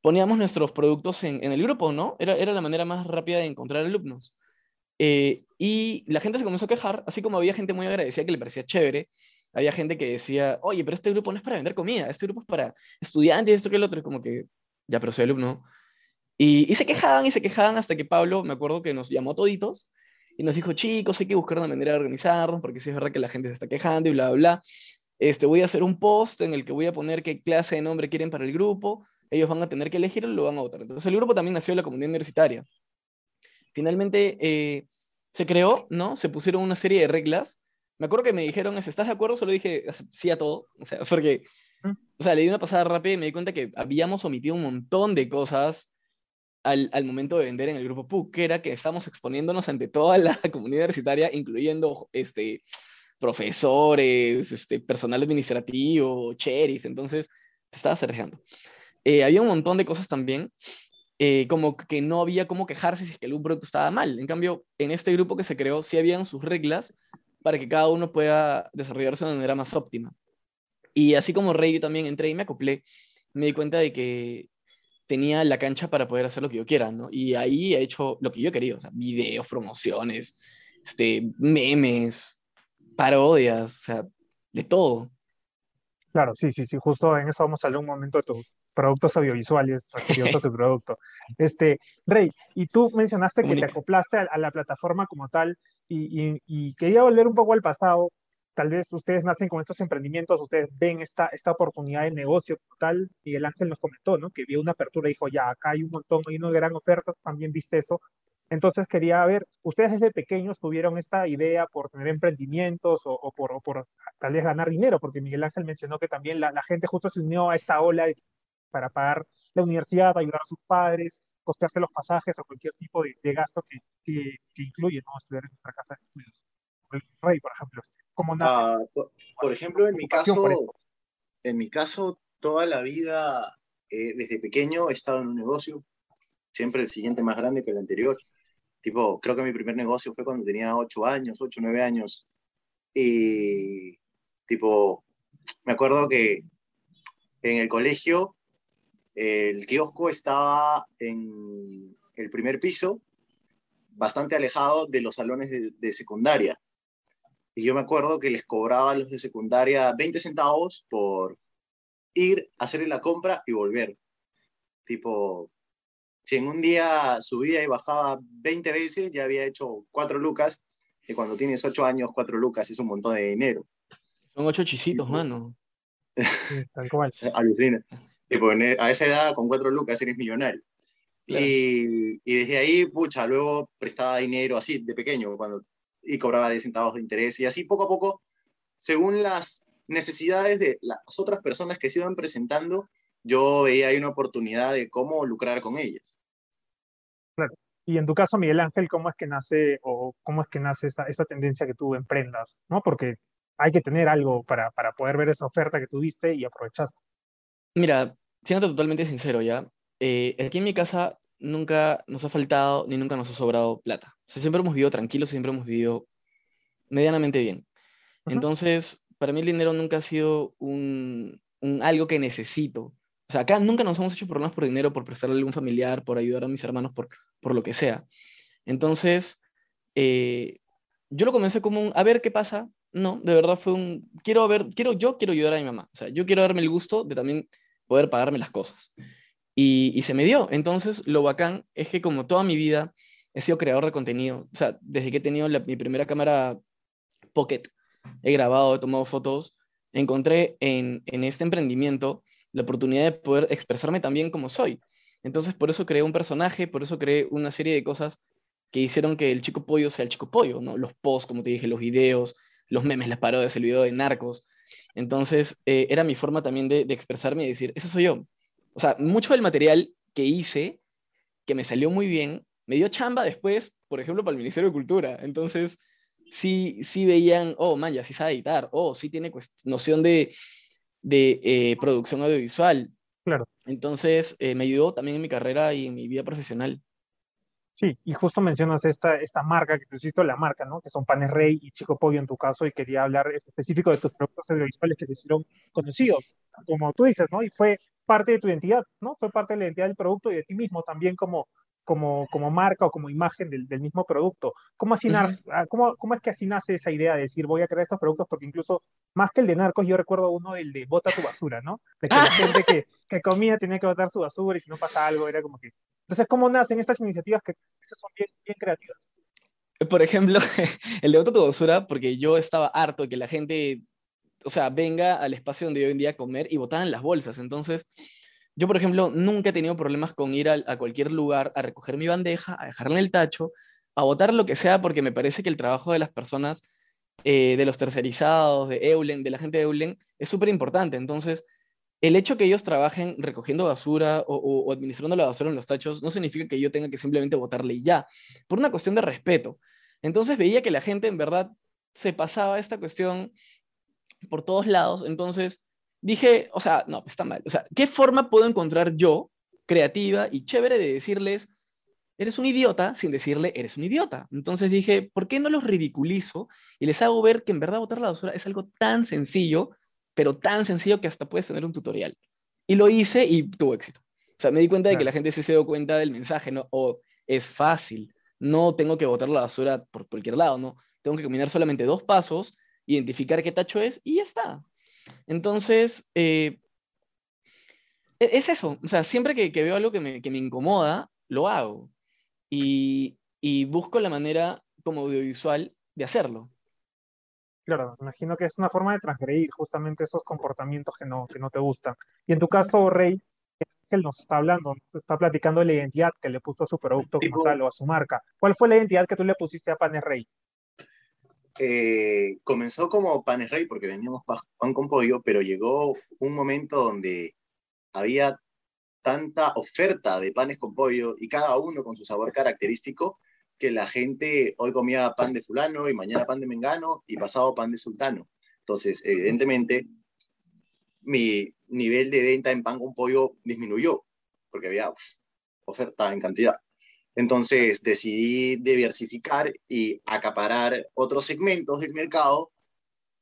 poníamos nuestros productos en, en el grupo, ¿no? Era, era la manera más rápida de encontrar alumnos. Eh, y la gente se comenzó a quejar, así como había gente muy agradecida que le parecía chévere, había gente que decía, oye, pero este grupo no es para vender comida, este grupo es para estudiantes, esto que el otro, y como que, ya, pero soy alumno. Y, y se quejaban y se quejaban hasta que Pablo, me acuerdo que nos llamó toditos y nos dijo, chicos, hay que buscar una manera de organizarnos, porque sí es verdad que la gente se está quejando y bla, bla, bla. Este, voy a hacer un post en el que voy a poner qué clase de nombre quieren para el grupo, ellos van a tener que elegir y lo van a votar. Entonces el grupo también nació de la comunidad universitaria. Finalmente eh, se creó, ¿no? Se pusieron una serie de reglas. Me acuerdo que me dijeron, ¿estás de acuerdo? Solo dije sí a todo. O sea, porque, o sea, le di una pasada rápida y me di cuenta que habíamos omitido un montón de cosas al, al momento de vender en el grupo PUC, que era que estamos exponiéndonos ante toda la comunidad universitaria, incluyendo este, profesores, este, personal administrativo, sheriff. Entonces, te estabas arriesgando. Eh, había un montón de cosas también eh, como que no había cómo quejarse si es que algún producto estaba mal. En cambio, en este grupo que se creó, sí habían sus reglas para que cada uno pueda desarrollarse de manera más óptima. Y así como Rey, también entré y me acoplé, me di cuenta de que tenía la cancha para poder hacer lo que yo quiera, ¿no? Y ahí he hecho lo que yo querido, o sea, videos, promociones, este, memes, parodias, o sea, de todo. Claro, sí, sí, sí, justo en eso vamos a hablar un momento de tus productos audiovisuales referidos a tu producto. Este, Rey, y tú mencionaste que te acoplaste a, a la plataforma como tal y, y- y quería volver un poco al pasado. Tal vez ustedes nacen con estos emprendimientos, ustedes ven esta, esta oportunidad de negocio como tal. Miguel Ángel nos comentó, ¿no? Que vio una apertura y dijo, ya, acá hay un montón, hay una gran oferta, también viste eso. Entonces quería ver, ¿ustedes desde pequeños tuvieron esta idea por tener emprendimientos o, o por, o por tal vez ganar dinero? Porque Miguel Ángel mencionó que también la, la gente justo se unió a esta ola de- para pagar la universidad, ayudar a sus padres, costearse los pasajes o cualquier tipo de, de gasto que, que, que incluye ¿no? estudiar en nuestra casa de estudios. El Rey, por ejemplo, este, ¿cómo nace? Ah, por, por ejemplo, en mi caso, en mi caso, toda la vida, eh, desde pequeño, he estado en un negocio, siempre el siguiente más grande que el anterior. Tipo, creo que mi primer negocio fue cuando tenía 8 años, 8, 9 años. Y, tipo, me acuerdo que en el colegio el kiosco estaba en el primer piso, bastante alejado de los salones de, de secundaria. Y yo me acuerdo que les cobraba a los de secundaria 20 centavos por ir, hacerle la compra y volver. Tipo, si en un día subía y bajaba 20 veces, ya había hecho 4 lucas. Y cuando tienes 8 años, 4 lucas es un montón de dinero. Son ocho chisitos, mano. Tal cual. Alucina. Tipo, en e- a esa edad, con 4 lucas, eres millonario. Claro. Y, y desde ahí, pucha, luego prestaba dinero así, de pequeño, cuando, y cobraba 10 centavos de interés. Y así poco a poco, según las necesidades de las otras personas que se iban presentando, yo veía ahí una oportunidad de cómo lucrar con ellas. Y en tu caso, Miguel Ángel, ¿cómo es que nace o cómo es que nace esa, esa tendencia que tú emprendas? ¿no? Porque hay que tener algo para, para poder ver esa oferta que tuviste y aprovechaste. Mira, siendo totalmente sincero ya, eh, aquí en mi casa nunca nos ha faltado ni nunca nos ha sobrado plata. O sea, siempre hemos vivido tranquilos, siempre hemos vivido medianamente bien. Entonces, para mí el dinero nunca ha sido un, un, algo que necesito. Sea, acá nunca nos hemos hecho problemas por dinero, por prestarle a algún familiar, por ayudar a mis hermanos, por, por lo que sea. Entonces, eh, yo lo comencé como un, a ver qué pasa. No, de verdad fue un, quiero ver, quiero, yo quiero ayudar a mi mamá. O sea, yo quiero darme el gusto de también poder pagarme las cosas. Y, y se me dio. Entonces, lo bacán es que como toda mi vida he sido creador de contenido, o sea, desde que he tenido mi primera cámara Pocket, he grabado, he tomado fotos, encontré en, en este emprendimiento la oportunidad de poder expresarme también como soy. Entonces, por eso creé un personaje, por eso creé una serie de cosas que hicieron que el chico pollo sea el chico pollo, ¿no? Los posts, como te dije, los videos, los memes, las parodias, el video de narcos. Entonces, eh, era mi forma también de, de, expresarme y decir, eso soy yo. O sea, mucho del material que hice, que me salió muy bien, me dio chamba después, por ejemplo, para el Ministerio de Cultura. Entonces, sí, sí veían, oh, man, ya sí sabe editar, oh, sí tiene noción de, de eh, producción audiovisual. Claro. Entonces, eh, me ayudó también en mi carrera y en mi vida profesional. Sí, y justo mencionas esta, esta marca, que tú hiciste la marca, ¿no? Que son Panes Rey y Chico Pollo en tu caso, y quería hablar específico de tus productos audiovisuales que se hicieron conocidos, como tú dices, ¿no? Y fue parte de tu identidad, ¿no? Fue parte de la identidad del producto y de ti mismo también como, como, como marca o como imagen del, del mismo producto. ¿Cómo, así uh -huh. ¿cómo, ¿Cómo es que así nace esa idea de decir voy a crear estos productos? Porque incluso más que el de narcos, yo recuerdo uno del de bota tu basura, ¿no? De que la gente que, que comía tenía que botar su basura y si no pasa algo era como que entonces, ¿cómo nacen estas iniciativas que son bien, bien creativas? Por ejemplo, el de Bota tu basura, porque yo estaba harto de que la gente, o sea, venga al espacio donde yo vendía a comer y botaban las bolsas. Entonces, yo, por ejemplo, nunca he tenido problemas con ir a, a cualquier lugar a recoger mi bandeja, a dejarla el tacho, a botar lo que sea, porque me parece que el trabajo de las personas, eh, de los tercerizados, de Eulen, de la gente de Eulen, es súper importante. Entonces, el hecho que ellos trabajen recogiendo basura o, o, o, administrando la basura en los tachos no significa que yo tenga que simplemente botarle y ya, por una cuestión de respeto. Entonces veía que la gente en verdad se pasaba esta cuestión por todos lados, entonces dije, o sea, no, está mal. O sea, ¿qué forma puedo encontrar yo, creativa y chévere, de decirles, eres un idiota, sin decirle, eres un idiota? Entonces dije, ¿por qué no los ridiculizo y les hago ver que en verdad botar la basura es algo tan sencillo pero tan sencillo que hasta puedes tener un tutorial. Y lo hice y tuvo éxito. O sea, me di cuenta de que la gente se dio cuenta del mensaje, ¿no? O es fácil, no tengo que botar la basura por cualquier lado, ¿no? Tengo que caminar solamente dos pasos, identificar qué tacho es y ya está. Entonces, eh, es eso. O sea, siempre que, que veo algo que me, que me, incomoda, lo hago. Y, y busco la manera como audiovisual de hacerlo. Claro, imagino que es una forma de transgredir justamente esos comportamientos que no, que no te gustan. Y en tu caso, Rey, él nos está hablando, nos está platicando de la identidad que le puso a su producto como tal o a su marca. ¿Cuál fue la identidad que tú le pusiste a Panes Rey? Eh, comenzó como Panes Rey porque vendíamos pan con pollo, pero llegó un momento donde había tanta oferta de panes con pollo y cada uno con su sabor característico que la gente hoy comía pan de fulano y mañana pan de mengano y pasado pan de sultano. Entonces, evidentemente, mi nivel de venta en pan con pollo disminuyó porque había oferta en cantidad. Entonces decidí diversificar y acaparar otros segmentos del mercado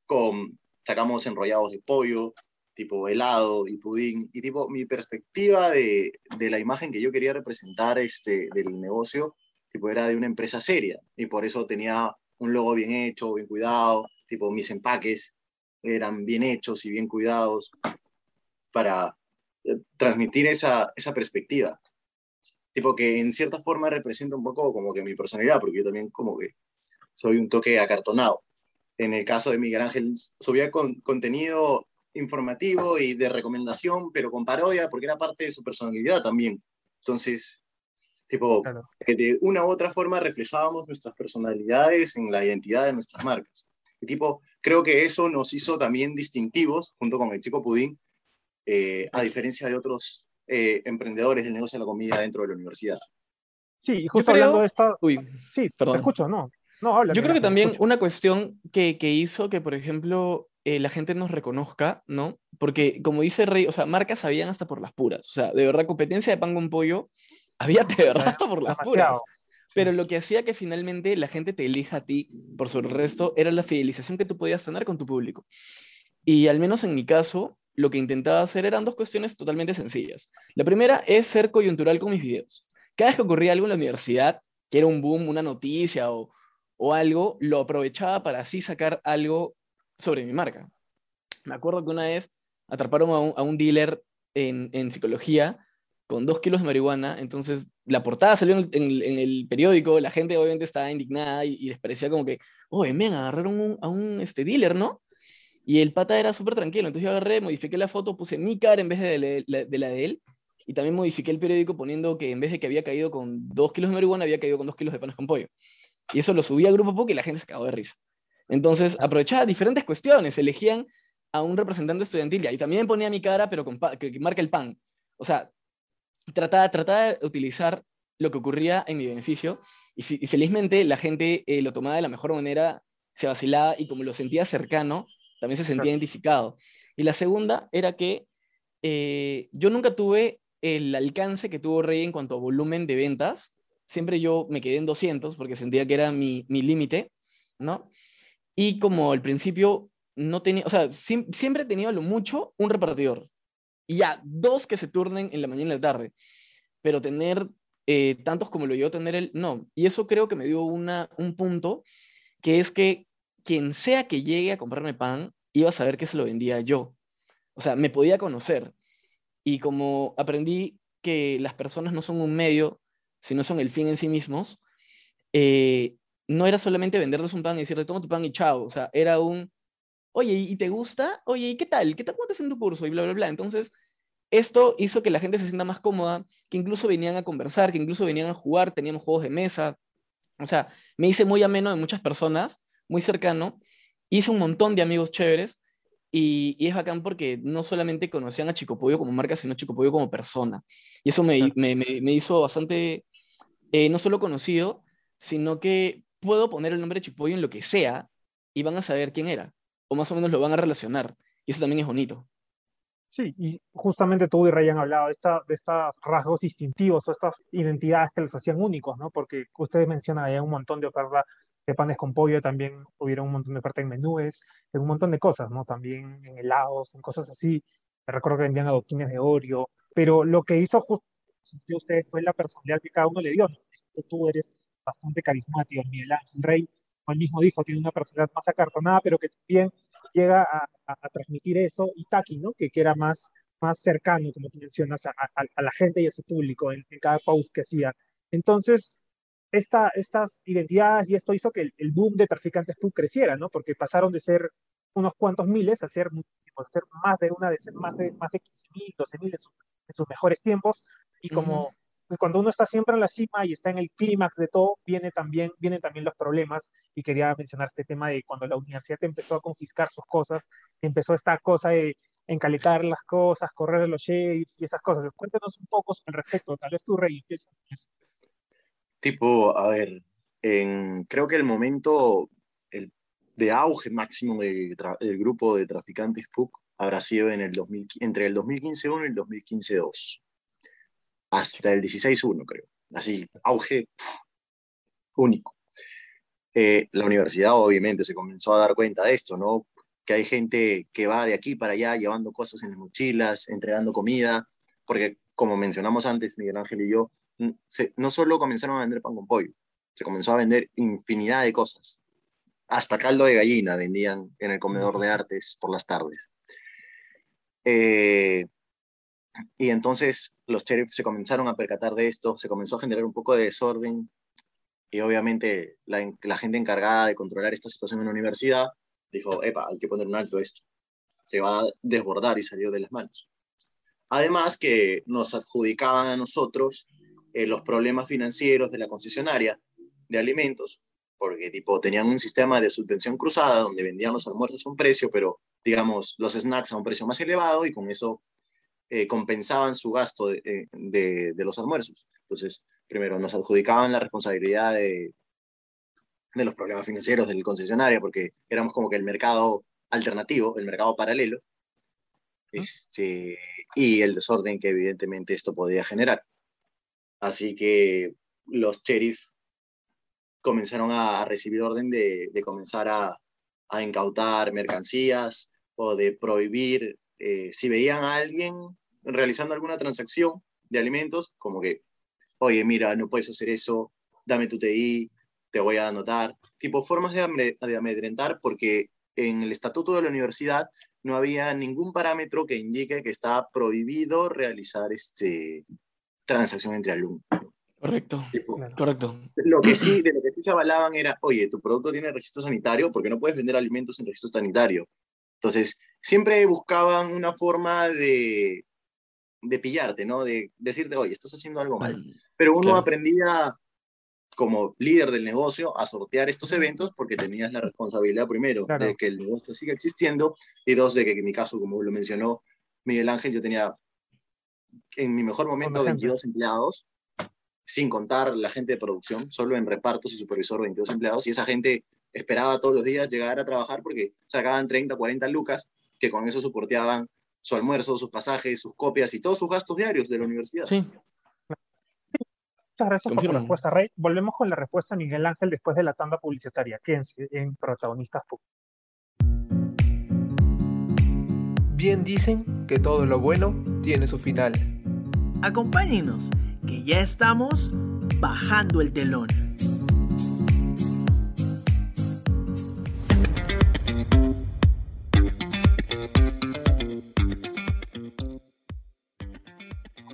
con, sacamos enrollados de pollo, tipo helado y pudín, y tipo mi perspectiva de, la imagen que yo quería representar este, del negocio tipo era de una empresa seria y por eso tenía un logo bien hecho, bien cuidado, tipo mis empaques eran bien hechos y bien cuidados para eh, transmitir esa, esa perspectiva. Tipo que en cierta forma representa un poco como que mi personalidad, porque yo también como que soy un toque acartonado. En el caso de Miguel Ángel, subía con, contenido informativo y de recomendación, pero con parodia, porque era parte de su personalidad también. Entonces, Tipo, claro. que de una u otra forma reflejábamos nuestras personalidades en la identidad de nuestras marcas. Y tipo, creo que eso nos hizo también distintivos, junto con el chico Pudín, eh, a diferencia de otros eh, emprendedores del negocio de la comida dentro de la universidad. Sí, y justo creo... hablando de esta... Uy, sí, perdón. te escucho, no. no habla, Yo creo que también una cuestión que, que hizo que, por ejemplo, eh, la gente nos reconozca, ¿no? Porque, como dice Rey, o sea, marcas sabían hasta por las puras. O sea, de verdad, competencia de pan con pollo Había de verdad hasta por las puras. Pero lo que hacía que finalmente la gente te elija a ti por sobre el resto era la fidelización que tú podías tener con tu público. Y al menos en mi caso, lo que intentaba hacer eran dos cuestiones totalmente sencillas. La primera es ser coyuntural con mis videos. Cada vez que ocurría algo en la universidad, que era un boom, una noticia o, algo, lo aprovechaba para así sacar algo sobre mi marca. Me acuerdo que una vez atraparon a un, dealer en, en, psicología con dos kilos de marihuana, entonces la portada salió en, el periódico, la gente obviamente estaba indignada y, les parecía como que, oye, me agarraron a un este, dealer, ¿no? Y el pata era súper tranquilo, entonces yo agarré, modifiqué la foto, puse mi cara en vez de la, de la de él, y también modifiqué el periódico poniendo que en vez de que había caído con dos kilos de marihuana, había caído con dos kilos de panes con pollo. Y eso lo subí a Grupo Poco y la gente se cagó de risa. Entonces aprovechaba diferentes cuestiones, elegían a un representante estudiantil y también ponía mi cara, pero con que, marca el pan. O sea, trataba, trataba de utilizar lo que ocurría en mi beneficio y, felizmente la gente eh, lo tomaba de la mejor manera, se vacilaba y como lo sentía cercano, también se sentía identificado. Y la segunda era que eh, yo nunca tuve el alcance que tuvo Rey en cuanto a volumen de ventas. Siempre yo me quedé en 200 porque sentía que era mi, mi límite, ¿no? Y como al principio no tenía, o sea, siempre he tenido lo mucho un repartidor. Y ya, dos que se turnen en la mañana y la tarde. Pero tener eh, tantos como lo yo tener él, no. Y eso creo que me dio una, un punto, que es que quien sea que llegue a comprarme pan, iba a saber que se lo vendía yo. O sea, me podía conocer. Y como aprendí que las personas no son un medio, sino son el fin en sí mismos, eh, no era solamente venderles un pan y decirles, toma tu pan y chao. O sea, era un, oye, ¿y te gusta? Oye, ¿y qué tal? ¿Qué tal? ¿Cómo te fue en tu curso? Y bla, bla, bla. Entonces, esto hizo que la gente se sienta más cómoda, que incluso venían a conversar, que incluso venían a jugar, teníamos juegos de mesa. O sea, me hice muy ameno de muchas personas, muy cercano. Hice un montón de amigos chéveres y, es bacán porque no solamente conocían a Chico Pollo como marca, sino a Chico Pollo como persona. Y eso me, me, me, hizo bastante, eh, no solo conocido, sino que puedo poner el nombre de Chico Pollo en lo que sea y van a saber quién era o más o menos lo van a relacionar. Y eso también es bonito. Sí, y justamente tú y Ray han hablado de, esta, de estos rasgos distintivos o estas identidades que los hacían únicos, ¿no? Porque ustedes mencionan ahí un montón de ofertas de panes con pollo, también hubieron un montón de ofertas en menúes, en un montón de cosas, ¿no? También en helados, en cosas así. Me recuerdo que vendían adoquines de Oreo, pero lo que hizo justo ustedes fue la personalidad que cada uno le dio. Tú eres bastante carismático, Miguel Ángel Rey el mismo dijo, tiene una personalidad más acartonada, pero que también llega a, transmitir eso, y Taki, ¿no? Que, que era más, más cercano, como tú mencionas, a, la gente y a su público en, cada post que hacía. Entonces, esta, estas identidades y esto hizo que el, boom de traficantes tú creciera, ¿no? Porque pasaron de ser unos cuantos miles a ser, a ser más de una, de ser más de, más de 15 mil, 12 mil en, sus mejores tiempos, y como cuando uno está siempre en la cima y está en el clímax de todo, viene también, vienen también los problemas. Y quería mencionar este tema de cuando la universidad empezó a confiscar sus cosas, empezó esta cosa de encaletar las cosas, correr los shapes y esas cosas. Cuéntanos un poco al respecto. Tal vez tú, Rey, Tipo, a ver, en, creo que el momento el, de auge máximo del grupo de traficantes PUC habrá sido en el 2000, entre el 2015-1 y el 2015-2 hasta el 16-1, creo. Así, auge único. Eh, la universidad obviamente se comenzó a dar cuenta de esto, ¿no? Que hay gente que va de aquí para allá llevando cosas en las mochilas, entregando comida, porque como mencionamos antes, Miguel Ángel y yo, no solo comenzaron a vender pan con pollo, se comenzó a vender infinidad de cosas. Hasta caldo de gallina vendían en el comedor de artes por las tardes. Eh, y entonces los sheriffs se comenzaron a percatar de esto, se comenzó a generar un poco de desorden y obviamente la, la gente encargada de controlar esta situación en la universidad dijo, epa, hay que poner un alto a esto. Se va a desbordar y salió de las manos. Además que nos adjudicaban a nosotros eh, los problemas financieros de la concesionaria de alimentos, porque tipo tenían un sistema de subvención cruzada donde vendían los almuerzos a un precio, pero digamos los snacks a un precio más elevado y con eso eh, compensaban su gasto eh, de, de, los almuerzos. Entonces, primero, nos adjudicaban la responsabilidad de, de los problemas financieros del concesionario, porque éramos como que el mercado alternativo, el mercado paralelo, este, y el desorden que evidentemente esto podía generar. Así que los sheriff comenzaron a recibir orden de, comenzar a, a, incautar mercancías o de prohibir, eh, si veían a alguien realizando alguna transacción de alimentos, como que, oye, mira, no puedes hacer eso, dame tu TI, te voy a anotar. Tipo, formas de, amedrentar, porque en el estatuto de la universidad no había ningún parámetro que indique que está prohibido realizar este, transacción entre alumnos. Correcto, correcto. Lo que sí, de lo que sí se avalaban era, oye, tu producto tiene registro sanitario porque no puedes vender alimentos en registro sanitario. Entonces, siempre buscaban una forma de, de pillarte, ¿no? De decirte, oye, estás haciendo algo mal. Mm, Pero uno aprendía como líder del negocio a sortear estos eventos porque tenías la responsabilidad primero de que el negocio siga existiendo y dos, de que en mi caso, como lo mencionó Miguel Ángel, yo tenía en mi mejor momento 22 empleados sin contar la gente de producción, solo en repartos y supervisor 22 empleados, y esa gente esperaba todos los días llegar a trabajar porque sacaban 30, 40 lucas, que con eso soporteaban su almuerzo, sus pasajes, sus copias y todos sus gastos diarios de la universidad. Sí. Muchas gracias por tu respuesta, Rey. Volvemos con la respuesta de Miguel Ángel después de la tanda publicitaria. Quédense en Protagonistas Bien dicen que todo lo bueno tiene su final. Acompáñenos que ya estamos bajando el telón.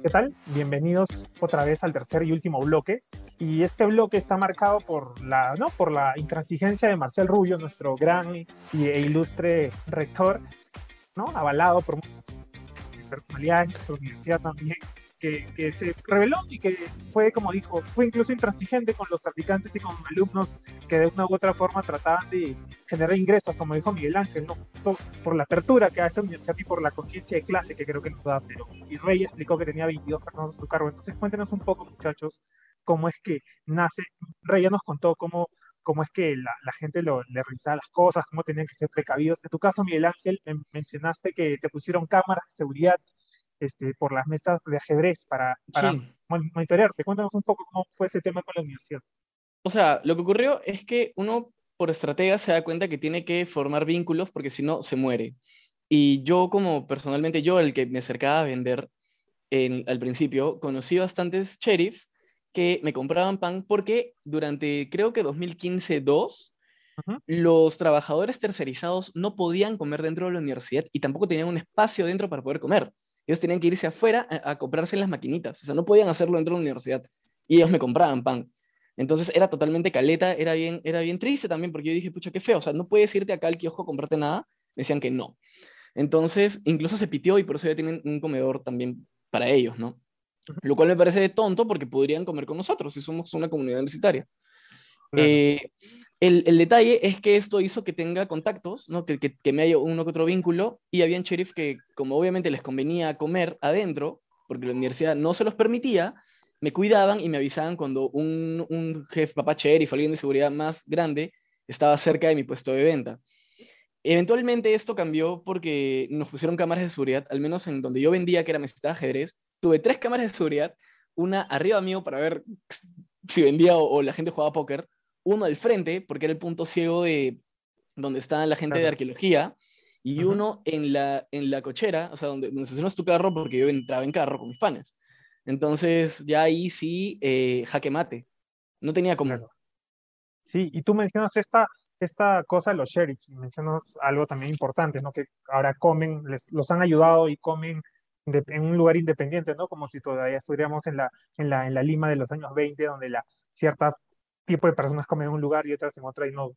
¿Qué tal? Bienvenidos otra vez al tercer y último bloque. Y este bloque está marcado por la, ¿no? por la intransigencia de Marcel Rubio, nuestro gran e ilustre rector, ¿no? avalado por muchas personalidades de la universidad también, que, se reveló y que fue, como dijo, fue incluso intransigente con los traficantes y con alumnos que de una u otra forma trataban de generar ingresos, como dijo Miguel Ángel, ¿no? por la apertura que ha esta universidad y por la conciencia de clase que creo que nos da. Pero, y Rey explicó que tenía 22 personas a su cargo. Entonces, cuéntenos un poco, muchachos, cómo es que nace. Rey ya nos contó cómo cómo es que la, la gente lo, le revisaba las cosas, cómo tenían que ser precavidos. En tu caso, Miguel Ángel, mencionaste que te pusieron cámaras de seguridad este, por las mesas de ajedrez para, para monitorearte. Cuéntanos un poco cómo fue ese tema con la universidad. O sea, lo que ocurrió es que uno por estratega se da cuenta que tiene que formar vínculos porque si no se muere. Y yo como personalmente, yo el que me acercaba a vender en, al principio, conocí bastantes sheriffs que me compraban pan porque durante creo que 2015-2 los trabajadores tercerizados no podían comer dentro de la universidad y tampoco tenían un espacio dentro para poder comer. Ellos tenían que irse afuera a, comprarse en las maquinitas. O sea, no podían hacerlo dentro de la universidad. Y ellos me compraban pan. Entonces era totalmente caleta, era bien, era bien triste también, porque yo dije, pucha, qué feo. O sea, no puedes irte acá al kiosco a comprarte nada. Me decían que no. Entonces, incluso se pitió y por eso ya tienen un comedor también para ellos, ¿no? Lo cual me parece tonto porque podrían comer con nosotros si somos una comunidad universitaria. Eh, el, el, detalle es que esto hizo que tenga contactos, ¿no? que, que, que, me haya uno que otro vínculo, y habían sheriff que, como obviamente les convenía comer adentro, porque la universidad no se los permitía, me cuidaban y me avisaban cuando un, un jefe, papá sheriff, alguien de seguridad más grande, estaba cerca de mi puesto de venta. Eventualmente esto cambió porque nos pusieron cámaras de seguridad, al menos en donde yo vendía, que era mesita de ajedrez, tuve tres cámaras de seguridad, una arriba mío para ver si vendía o, o la gente jugaba póker, uno al frente, porque era el punto ciego de donde está la gente de arqueología, y uno en la, en la cochera, o sea, donde, donde estacionas tu carro, porque yo entraba en carro con mis panes. Entonces, ya ahí sí, eh, jaque mate. No tenía como. Sí, y tú mencionas esta, esta cosa de los sheriffs, y mencionas algo también importante, ¿no? Que ahora comen, les, los han ayudado y comen en un lugar independiente, ¿no? Como si todavía estuviéramos en la, en la, en la Lima de los años 20, donde la cierta tipo de personas comen en un lugar y otras en otra y no,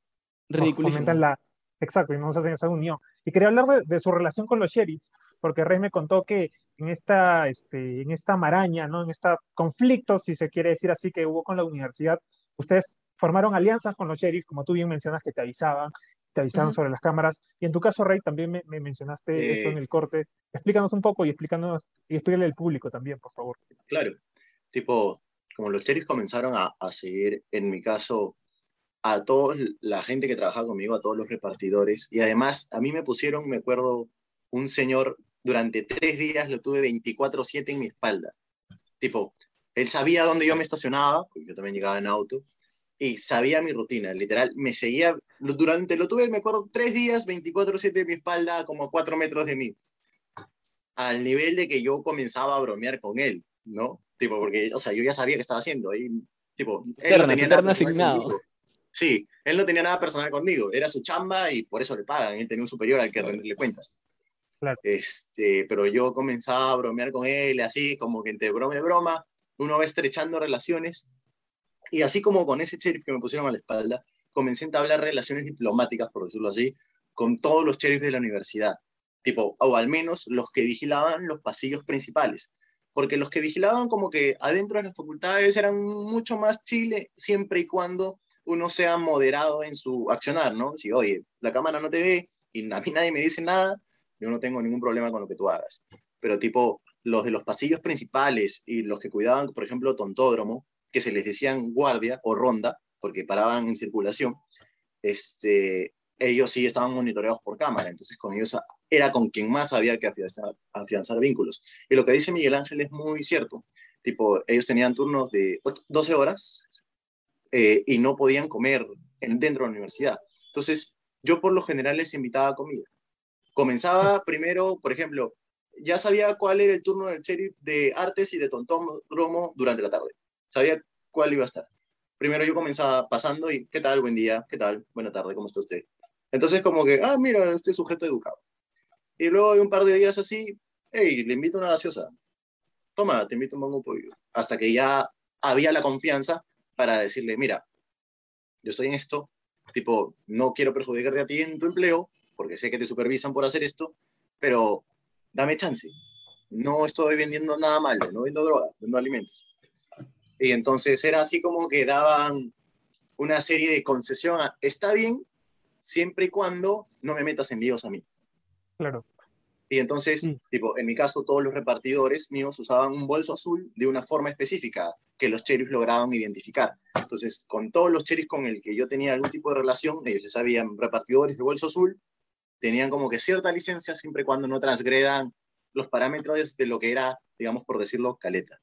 Ridiculísimo. la exacto y no se hacen esa unión y quería hablar de, su relación con los sheriffs porque Rey me contó que en esta este en esta maraña no en este conflicto si se quiere decir así que hubo con la universidad ustedes formaron alianzas con los sheriffs como tú bien mencionas que te avisaban te avisaban sobre las cámaras. Y en tu caso Rey también me, mencionaste eso en el corte. Explícanos un poco y explícanos y explícale al público también por favor. Claro. Tipo como los sheriffs comenzaron a, a seguir, en mi caso, a toda la gente que trabajaba conmigo, a todos los repartidores, y además a mí me pusieron, me acuerdo, un señor, durante tres días lo tuve 24/7 en mi espalda. Tipo, él sabía dónde yo me estacionaba, porque yo también llegaba en auto, y sabía mi rutina, literal, me seguía, durante, lo tuve, me acuerdo, tres días, 24-7 de mi espalda, como a cuatro metros de mí, al nivel de que yo comenzaba a bromear con él, ¿no? Tipo, porque, o sea, yo ya sabía qué estaba haciendo, y, tipo, él no tenía nada asignado. Sí, él no tenía nada personal conmigo, era su chamba y por eso le pagan, él tenía un superior al que rendirle cuentas. Claro. Este, pero yo comenzaba a bromear con él, así como que entre broma y broma, uno va estrechando relaciones. Y así como con ese sheriff que me pusieron a la espalda, comencé a entablar relaciones diplomáticas, por decirlo así, con todos los sheriffs de la universidad. Tipo, o al menos los que vigilaban los pasillos principales. Porque los que vigilaban como que adentro de las facultades eran mucho más chile, siempre y cuando uno sea moderado en su accionar, ¿no? Si, oye, la cámara no te ve y a mí nadie me dice nada, yo no tengo ningún problema con lo que tú hagas. Pero tipo, los de los pasillos principales y los que cuidaban, por ejemplo, tontódromo, que se les decían guardia o ronda, porque paraban en circulación, este, ellos sí estaban monitoreados por cámara, entonces con ellos era con quien más había que afianzar, afianzar vínculos. Y lo que dice Miguel Ángel es muy cierto, tipo, ellos tenían turnos de 12 horas eh, y no podían comer en, dentro de la universidad. Entonces, yo por lo general les invitaba a comida. Comenzaba primero, por ejemplo, ya sabía cuál era el turno del sheriff de artes y de tontón romo durante la tarde. Sabía cuál iba a estar. Primero yo comenzaba pasando y, ¿qué tal? Buen día, ¿qué tal? Buena tarde, ¿cómo está usted? Entonces como que, ah, mira, este sujeto educado. Y luego de un par de días así, hey, le invito una gaseosa. Toma, te invito un mango pollo. Hasta que ya había la confianza para decirle, mira, yo estoy en esto, tipo, no quiero perjudicarte a ti en tu empleo, porque sé que te supervisan por hacer esto, pero dame chance. No estoy vendiendo nada malo, no vendo droga, vendo alimentos. Y entonces era así como que daban una serie de concesión. Está bien, siempre y cuando no me metas en líos a mí. Claro. Y entonces, tipo, en mi caso, todos los repartidores míos usaban un bolso azul de una forma específica que los sheriffs lograban identificar. Entonces, con todos los sheriffs con el que yo tenía algún tipo de relación, ellos ya sabían repartidores de bolso azul, tenían como que cierta licencia siempre y cuando no transgredan los parámetros de lo que era, digamos, por decirlo, caleta.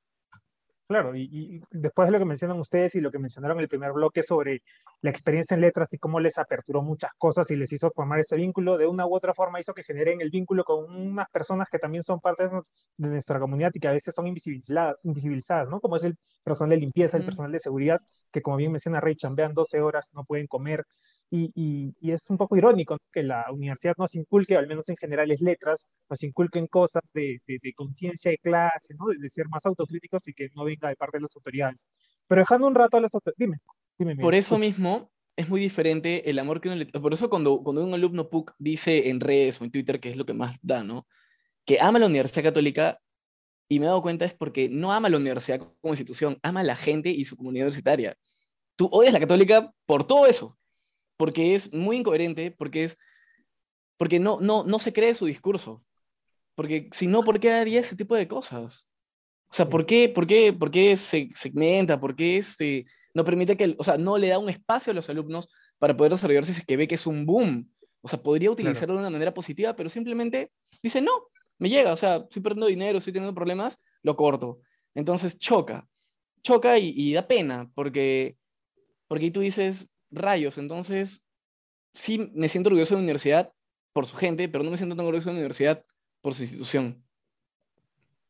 Claro, y, después de lo que mencionan ustedes y lo que mencionaron en el primer bloque sobre la experiencia en letras y cómo les aperturó muchas cosas y les hizo formar ese vínculo, de una u otra forma hizo que generen el vínculo con unas personas que también son parte de nuestra comunidad y que a veces son invisibilizadas, invisibilizadas ¿no? Como es el personal de limpieza, el personal de seguridad, que como bien menciona Rey, chambean 12 horas, no pueden comer, y, es un poco irónico que la universidad nos inculque, al menos en general es letras, nos inculquen cosas de, conciencia de clase, ¿no? de, ser más autocríticos y que no venga de parte de las autoridades. Pero dejando un rato a las autoridades, dime, dime. Por eso mismo es muy diferente el amor que uno le... Por eso cuando, cuando un alumno PUC dice en redes o en Twitter, que es lo que más da, ¿no? Que ama la Universidad Católica, y me he dado cuenta es porque no ama la universidad como institución, ama a la gente y su comunidad universitaria. Tú odias la católica por todo eso, porque es muy incoherente, porque es porque no, no, no se cree su discurso. Porque si no, ¿por qué haría ese tipo de cosas? O sea, ¿por qué, por qué, por qué se segmenta? ¿Por qué este, no permite que, o sea, no le da un espacio a los alumnos para poder desarrollarse si es que ve que es un boom? O sea, podría utilizarlo de una manera positiva, pero simplemente dice, no, me llega, o sea, estoy perdiendo dinero, estoy teniendo problemas, lo corto. Entonces choca, choca y, y da pena, porque, porque tú dices, rayos. Entonces, sí me siento orgulloso de la universidad por su gente, pero no me siento tan orgulloso de la universidad por su institución.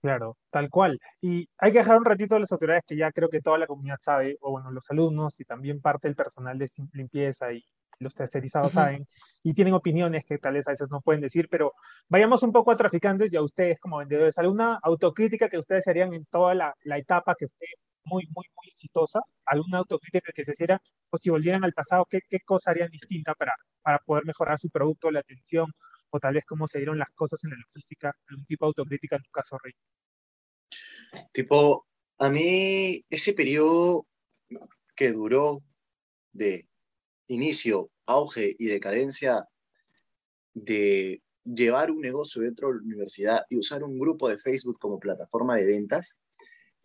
Claro, tal cual. Y hay que dejar un ratito a las autoridades que ya creo que toda la comunidad sabe, o bueno, los alumnos y también parte del personal de limpieza y los tercerizados saben, y tienen opiniones que tal vez a veces no pueden decir, pero vayamos un poco a traficantes y a ustedes como vendedores. ¿Alguna autocrítica que ustedes harían en toda la, la etapa que fue muy, muy, muy exitosa, alguna autocrítica que se hiciera, o si volvieran al pasado, ¿qué, qué cosa harían distinta para, para poder mejorar su producto, la atención, o tal vez cómo se dieron las cosas en la logística, algún tipo de autocrítica en tu caso, Rey? Tipo, a mí ese periodo que duró de inicio, auge y decadencia de llevar un negocio dentro de la universidad y usar un grupo de Facebook como plataforma de ventas,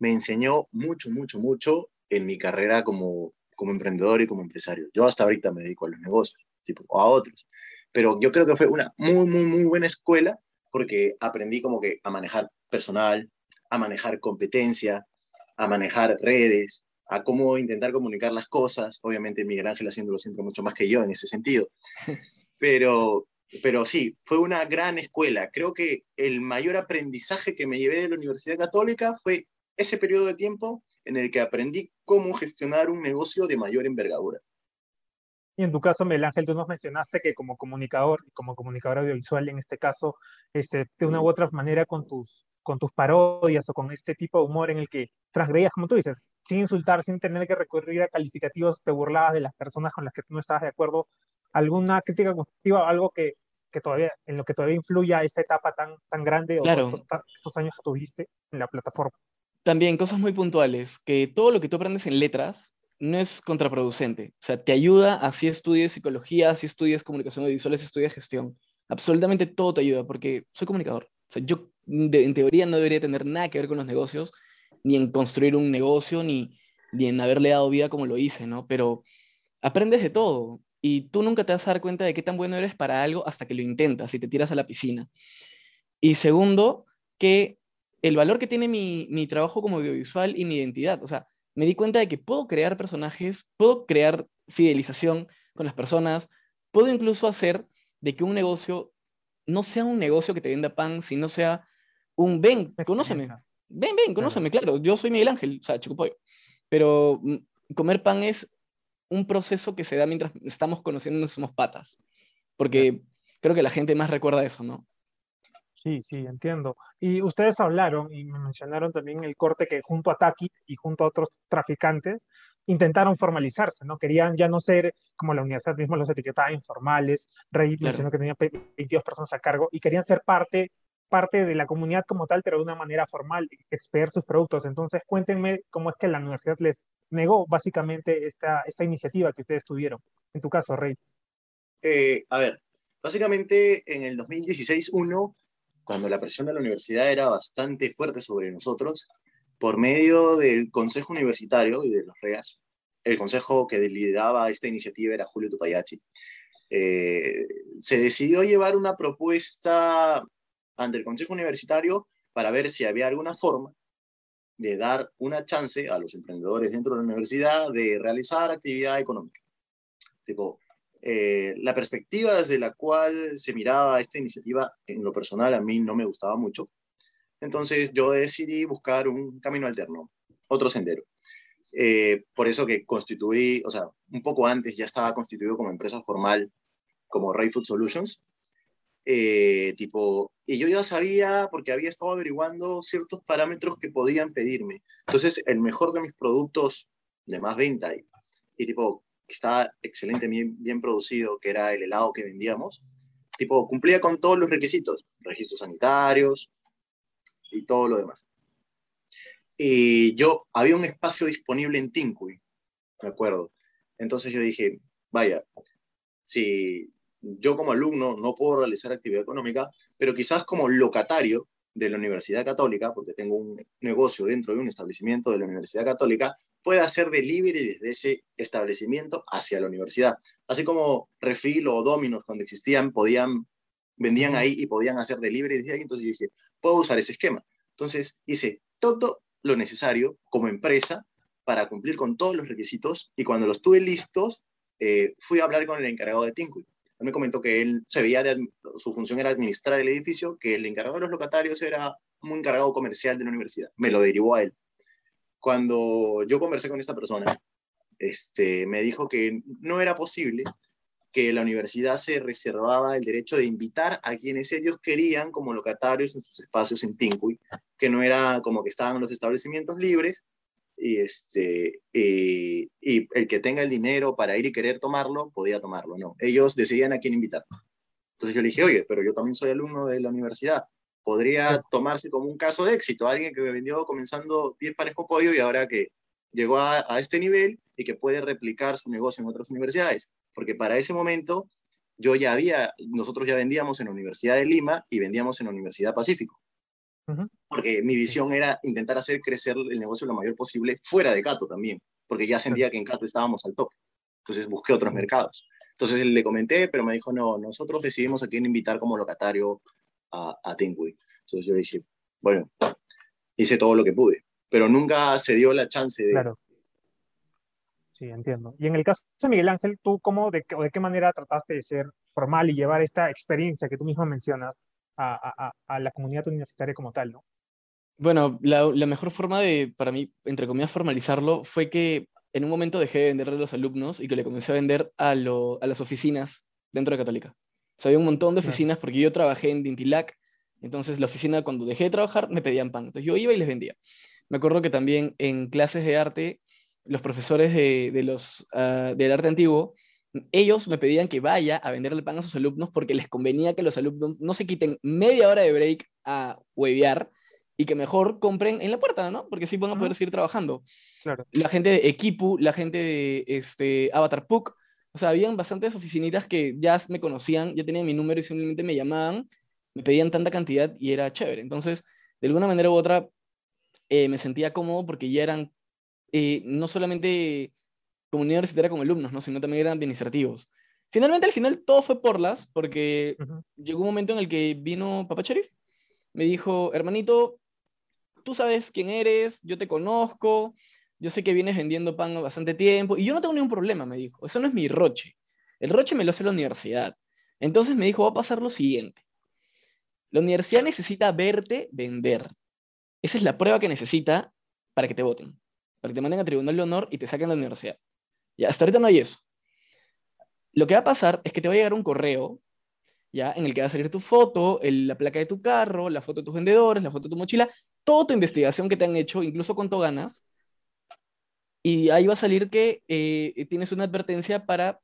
me enseñó mucho, mucho, mucho en mi carrera como, como emprendedor y como empresario. Yo hasta ahorita me dedico a los negocios, tipo, a otros. Pero yo creo que fue una muy, muy, muy buena escuela porque aprendí como que a manejar personal, a manejar competencia, a manejar redes, a cómo intentar comunicar las cosas. Obviamente Miguel Ángel haciéndolo siempre mucho más que yo en ese sentido. Pero, pero sí, fue una gran escuela. Creo que el mayor aprendizaje que me llevé de la Universidad Católica fue ese periodo de tiempo en el que aprendí cómo gestionar un negocio de mayor envergadura. Y en tu caso, Miguel Ángel, tú nos mencionaste que como comunicador, como comunicador audiovisual en este caso, este, de una u otra manera con tus, con tus parodias o con este tipo de humor en el que transgredías, como tú dices, sin insultar, sin tener que recurrir a calificativos, te burlabas de las personas con las que tú no estabas de acuerdo, alguna crítica constructiva, algo que, que todavía, en lo que todavía influya esta etapa tan, tan grande o estos, estos años que tuviste en la plataforma. También cosas muy puntuales, que todo lo que tú aprendes en letras no es contraproducente. O sea, te ayuda así estudies psicología, así estudies comunicación audiovisual, si estudias gestión. Absolutamente todo te ayuda porque soy comunicador. O sea, yo en teoría no debería tener nada que ver con los negocios, ni en construir un negocio, ni, ni en haberle dado vida como lo hice, ¿no? Pero aprendes de todo y tú nunca te vas a dar cuenta de qué tan bueno eres para algo hasta que lo intentas y te tiras a la piscina. Y segundo, que el valor que tiene mi, mi trabajo como audiovisual y mi identidad. O sea, me di cuenta de que puedo crear personajes, puedo crear fidelización con las personas, puedo incluso hacer de que un negocio no sea un negocio que te venda pan, sino sea un ven, conóceme. Ven, ven, conóceme, claro. Yo soy Miguel Ángel, o sea, Chico Pero mm, comer pan es un proceso que se da mientras estamos conociendo somos patas. Porque creo que la gente más recuerda eso, ¿no? Sí, sí, entiendo. Y ustedes hablaron y me mencionaron también el corte que junto a Taki y junto a otros traficantes intentaron formalizarse, ¿no? Querían ya no ser como la universidad mismo los etiquetaba informales, Rey mencionó que tenía 22 personas a cargo y querían ser parte, parte de la comunidad como tal, pero de una manera formal, expedir sus productos. Entonces, cuéntenme cómo es que la universidad les negó básicamente esta, esta iniciativa que ustedes tuvieron. En tu caso, Rey. Eh, a ver, básicamente en el 2016, uno cuando la presión de la universidad era bastante fuerte sobre nosotros, por medio del Consejo Universitario y de los REAS, el consejo que lideraba esta iniciativa era Julio Tupayachi, eh, se decidió llevar una propuesta ante el Consejo Universitario para ver si había alguna forma de dar una chance a los emprendedores dentro de la universidad de realizar actividad económica. Tipo, eh, la perspectiva desde la cual se miraba esta iniciativa, en lo personal, a mí no me gustaba mucho. Entonces yo decidí buscar un camino alterno, otro sendero. Eh, por eso que constituí, o sea, un poco antes ya estaba constituido como empresa formal, como Ray Food Solutions. Eh, tipo, y yo ya sabía, porque había estado averiguando ciertos parámetros que podían pedirme. Entonces, el mejor de mis productos de más venta y, y tipo, que estaba excelente, bien, producido, que era el helado que vendíamos, tipo, cumplía con todos los requisitos, registros sanitarios y todo lo demás. Y yo, había un espacio disponible en Tincuy, me acuerdo. Entonces yo dije, vaya, si yo como alumno no puedo realizar actividad económica, pero quizás como locatario de la Universidad Católica, porque tengo un negocio dentro de un establecimiento de la Universidad Católica, pueda hacer delivery desde ese establecimiento hacia la universidad. Así como Refil o Dominos cuando existían, podían, vendían ahí y podían hacer delivery desde ahí, entonces yo dije, puedo usar ese esquema. Entonces hice todo lo necesario como empresa para cumplir con todos los requisitos y cuando los tuve listos, eh, fui a hablar con el encargado de Tinkuy me comentó que él se veía, de, su función era administrar el edificio, que el encargado de los locatarios era un encargado comercial de la universidad. Me lo derivó a él. Cuando yo conversé con esta persona, este, me dijo que no era posible que la universidad se reservaba el derecho de invitar a quienes ellos querían como locatarios en sus espacios en Tincuy, que no era como que estaban los establecimientos libres, y, este, y, el que tenga el dinero para ir y querer tomarlo, podía tomarlo, no. Ellos decidían a quién invitar. Entonces yo le dije, oye, pero yo también soy alumno de la universidad. Podría tomarse como un caso de éxito, alguien que vendió comenzando 10 pares con pollo y ahora que llegó a, a este nivel y que puede replicar su negocio en otras universidades. Porque para ese momento yo ya había, nosotros ya vendíamos en la Universidad de Lima y vendíamos en la Universidad Pacífico porque mi visión era intentar hacer crecer el negocio lo mayor posible fuera de Cato también, porque ya sentía que en Cato estábamos al top. Entonces busqué otros mercados. Entonces le comenté, pero me dijo, no, nosotros decidimos a quién invitar como locatario a, a Entonces yo dije, bueno, hice todo lo que pude. pero nunca se dio la chance de... Claro. Sí, entiendo. Y en el caso de Miguel Ángel, ¿tú cómo, de, qué- o de qué manera trataste de ser formal y llevar esta experiencia que tú mismo mencionas a, a- a- a la comunidad universitaria como tal, ¿no? Bueno, la, la mejor forma de, para mí, entre comillas, formalizarlo fue que en un momento dejé de venderle a los alumnos y que le comencé a vender a, lo- a las oficinas dentro de Católica. O sea, había un montón de oficinas porque yo trabajé en Dintilac, entonces la oficina cuando dejé de trabajar me pedían pan. Entonces yo iba y les vendía. Me acuerdo que también en clases de arte, los profesores de, de los, ah, del arte antiguo, ellos me pedían que vaya a venderle pan a sus alumnos porque les convenía que los alumnos no se quiten media hora de break a huevear y que mejor compren en la puerta, ¿no? Porque así van a poder seguir trabajando. Claro. La gente de Equipu, la gente de este, Avatar Puck, o sea, habían bastantes oficinitas que ya me conocían, ya tenían mi número y simplemente me llamaban, me pedían tanta cantidad y era chévere. Entonces, de alguna manera u otra, eh, me sentía cómodo porque ya eran eh, no solamente comunidad universitaria como alumnos, ¿no? sino también eran administrativos. Finalmente, al final, todo fue por las, porque llegó un momento en el que vino Papá Sheriff, me dijo, hermanito, tú sabes quién eres, yo te conozco, yo sé que vienes vendiendo pan bastante tiempo, y yo no tengo ningún problema, me dijo, eso no es mi roche. El roche me lo hace la universidad. Entonces me dijo, va a pasar lo siguiente. La universidad necesita verte vender. Esa es la prueba que necesita para que te voten, para que te manden a tribunal de honor y te saquen de la universidad. Ya, hasta ahorita no hay eso. Lo que va a pasar es que te va a llegar un correo, ya, en el que va a salir tu foto, el- la placa de tu carro, la foto de tus vendedores, la foto de tu mochila, toda tu investigación que te han hecho, incluso cuánto ganas, y ahí va a salir que eh, tienes una advertencia para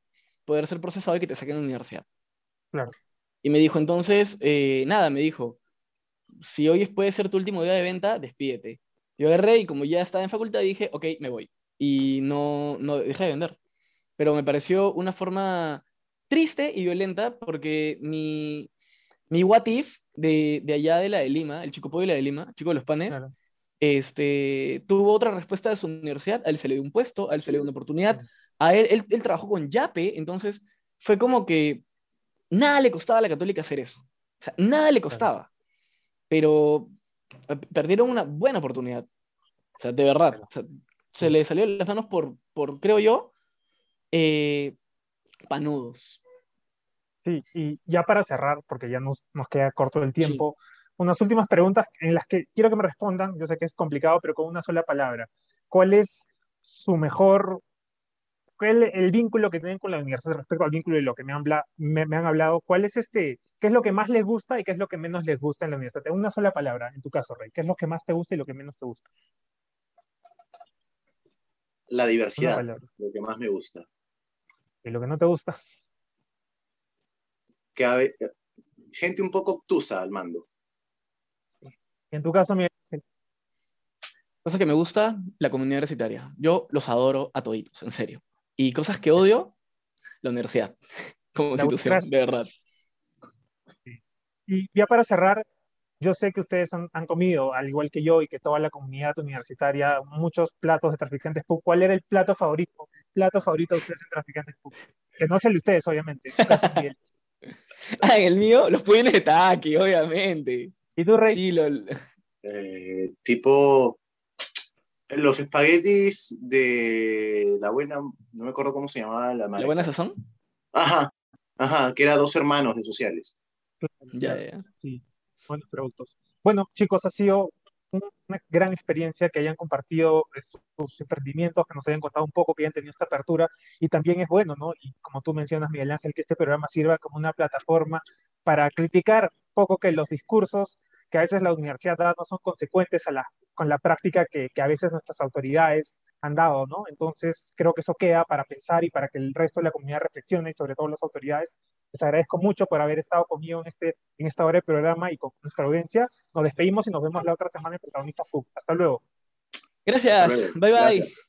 poder ser procesado y que te saquen de la universidad. Claro. Y me dijo, entonces, eh, nada, me dijo, si hoy es- puede ser tu último día de venta, despídete. Yo agarré y como ya estaba en facultad dije, ok, me voy. Y no, no dejé de vender. Pero me pareció una forma triste y violenta porque mi, mi what if de, de allá de la de Lima, el chico de la de Lima, chico de los panes, Claro. Este, tuvo otra respuesta de su universidad, a él se le dio un puesto, a él se le dio una oportunidad, a él, él, él trabajó con Yape, entonces fue como que nada le costaba a la católica hacer eso. O sea, nada le costaba. Pero perdieron una buena oportunidad. O sea, de verdad. O sea, se le salió de las manos por, por creo yo, eh, panudos. Sí, y ya para cerrar, porque ya nos, nos queda corto el tiempo, unas últimas preguntas en las que quiero que me respondan, yo sé que es complicado, pero con una sola palabra. ¿Cuál es su mejor, cuál es el vínculo que tienen con la universidad respecto al vínculo de lo que me han, me, me han hablado? ¿Cuál es este, qué es lo que más les gusta y qué es lo que menos les gusta en la universidad? Una sola palabra, en tu caso, Rey, ¿qué es lo que más te gusta y lo que menos te gusta? La diversidad, lo que más me gusta. Y lo que no te gusta. Que ve- gente un poco obtusa al mando. En tu caso, Miguel, Cosa que me gusta, la comunidad universitaria. Yo los adoro a toditos, en serio. Y cosas que odio, la universidad, como La- institución, gracias. de verdad. Y ya para cerrar, yo sé que ustedes han, han comido, al igual que yo y que toda la comunidad universitaria, muchos platos de Traficantes Pub. ¿Cuál era el plato favorito? El plato favorito de ustedes en Traficantes Pub. Que no es el de ustedes, obviamente. Ah, el mío, los pudines de taqui, obviamente. ¿Y tú, Rey? Sí, lo, Eh, tipo los espaguetis de la buena, no me acuerdo cómo se llamaba la la buena sazón. Ajá, ajá, que era dos hermanos de sociales. Ya, ya, ya. Sí, buenos productos. Bueno, chicos, ha sido un- una gran experiencia que hayan compartido sus, sus emprendimientos, que nos hayan contado un poco, que hayan tenido esta apertura. Y también es bueno, ¿no? Y como tú mencionas, Miguel Ángel, que este programa sirva como una plataforma para criticar un poco que los discursos que a veces la universidad da no son consecuentes a la, con la práctica que, que a veces nuestras autoridades han dado, ¿no? Entonces, creo que eso queda para pensar y para que el resto de la comunidad reflexione y sobre todo las autoridades. Les agradezco mucho por haber estado conmigo en, este, en esta hora de programa y con nuestra audiencia. Nos despedimos y nos vemos la otra semana en Protagonistas Pub. Hasta luego. Gracias. Hasta luego. Bye bye. Gracias.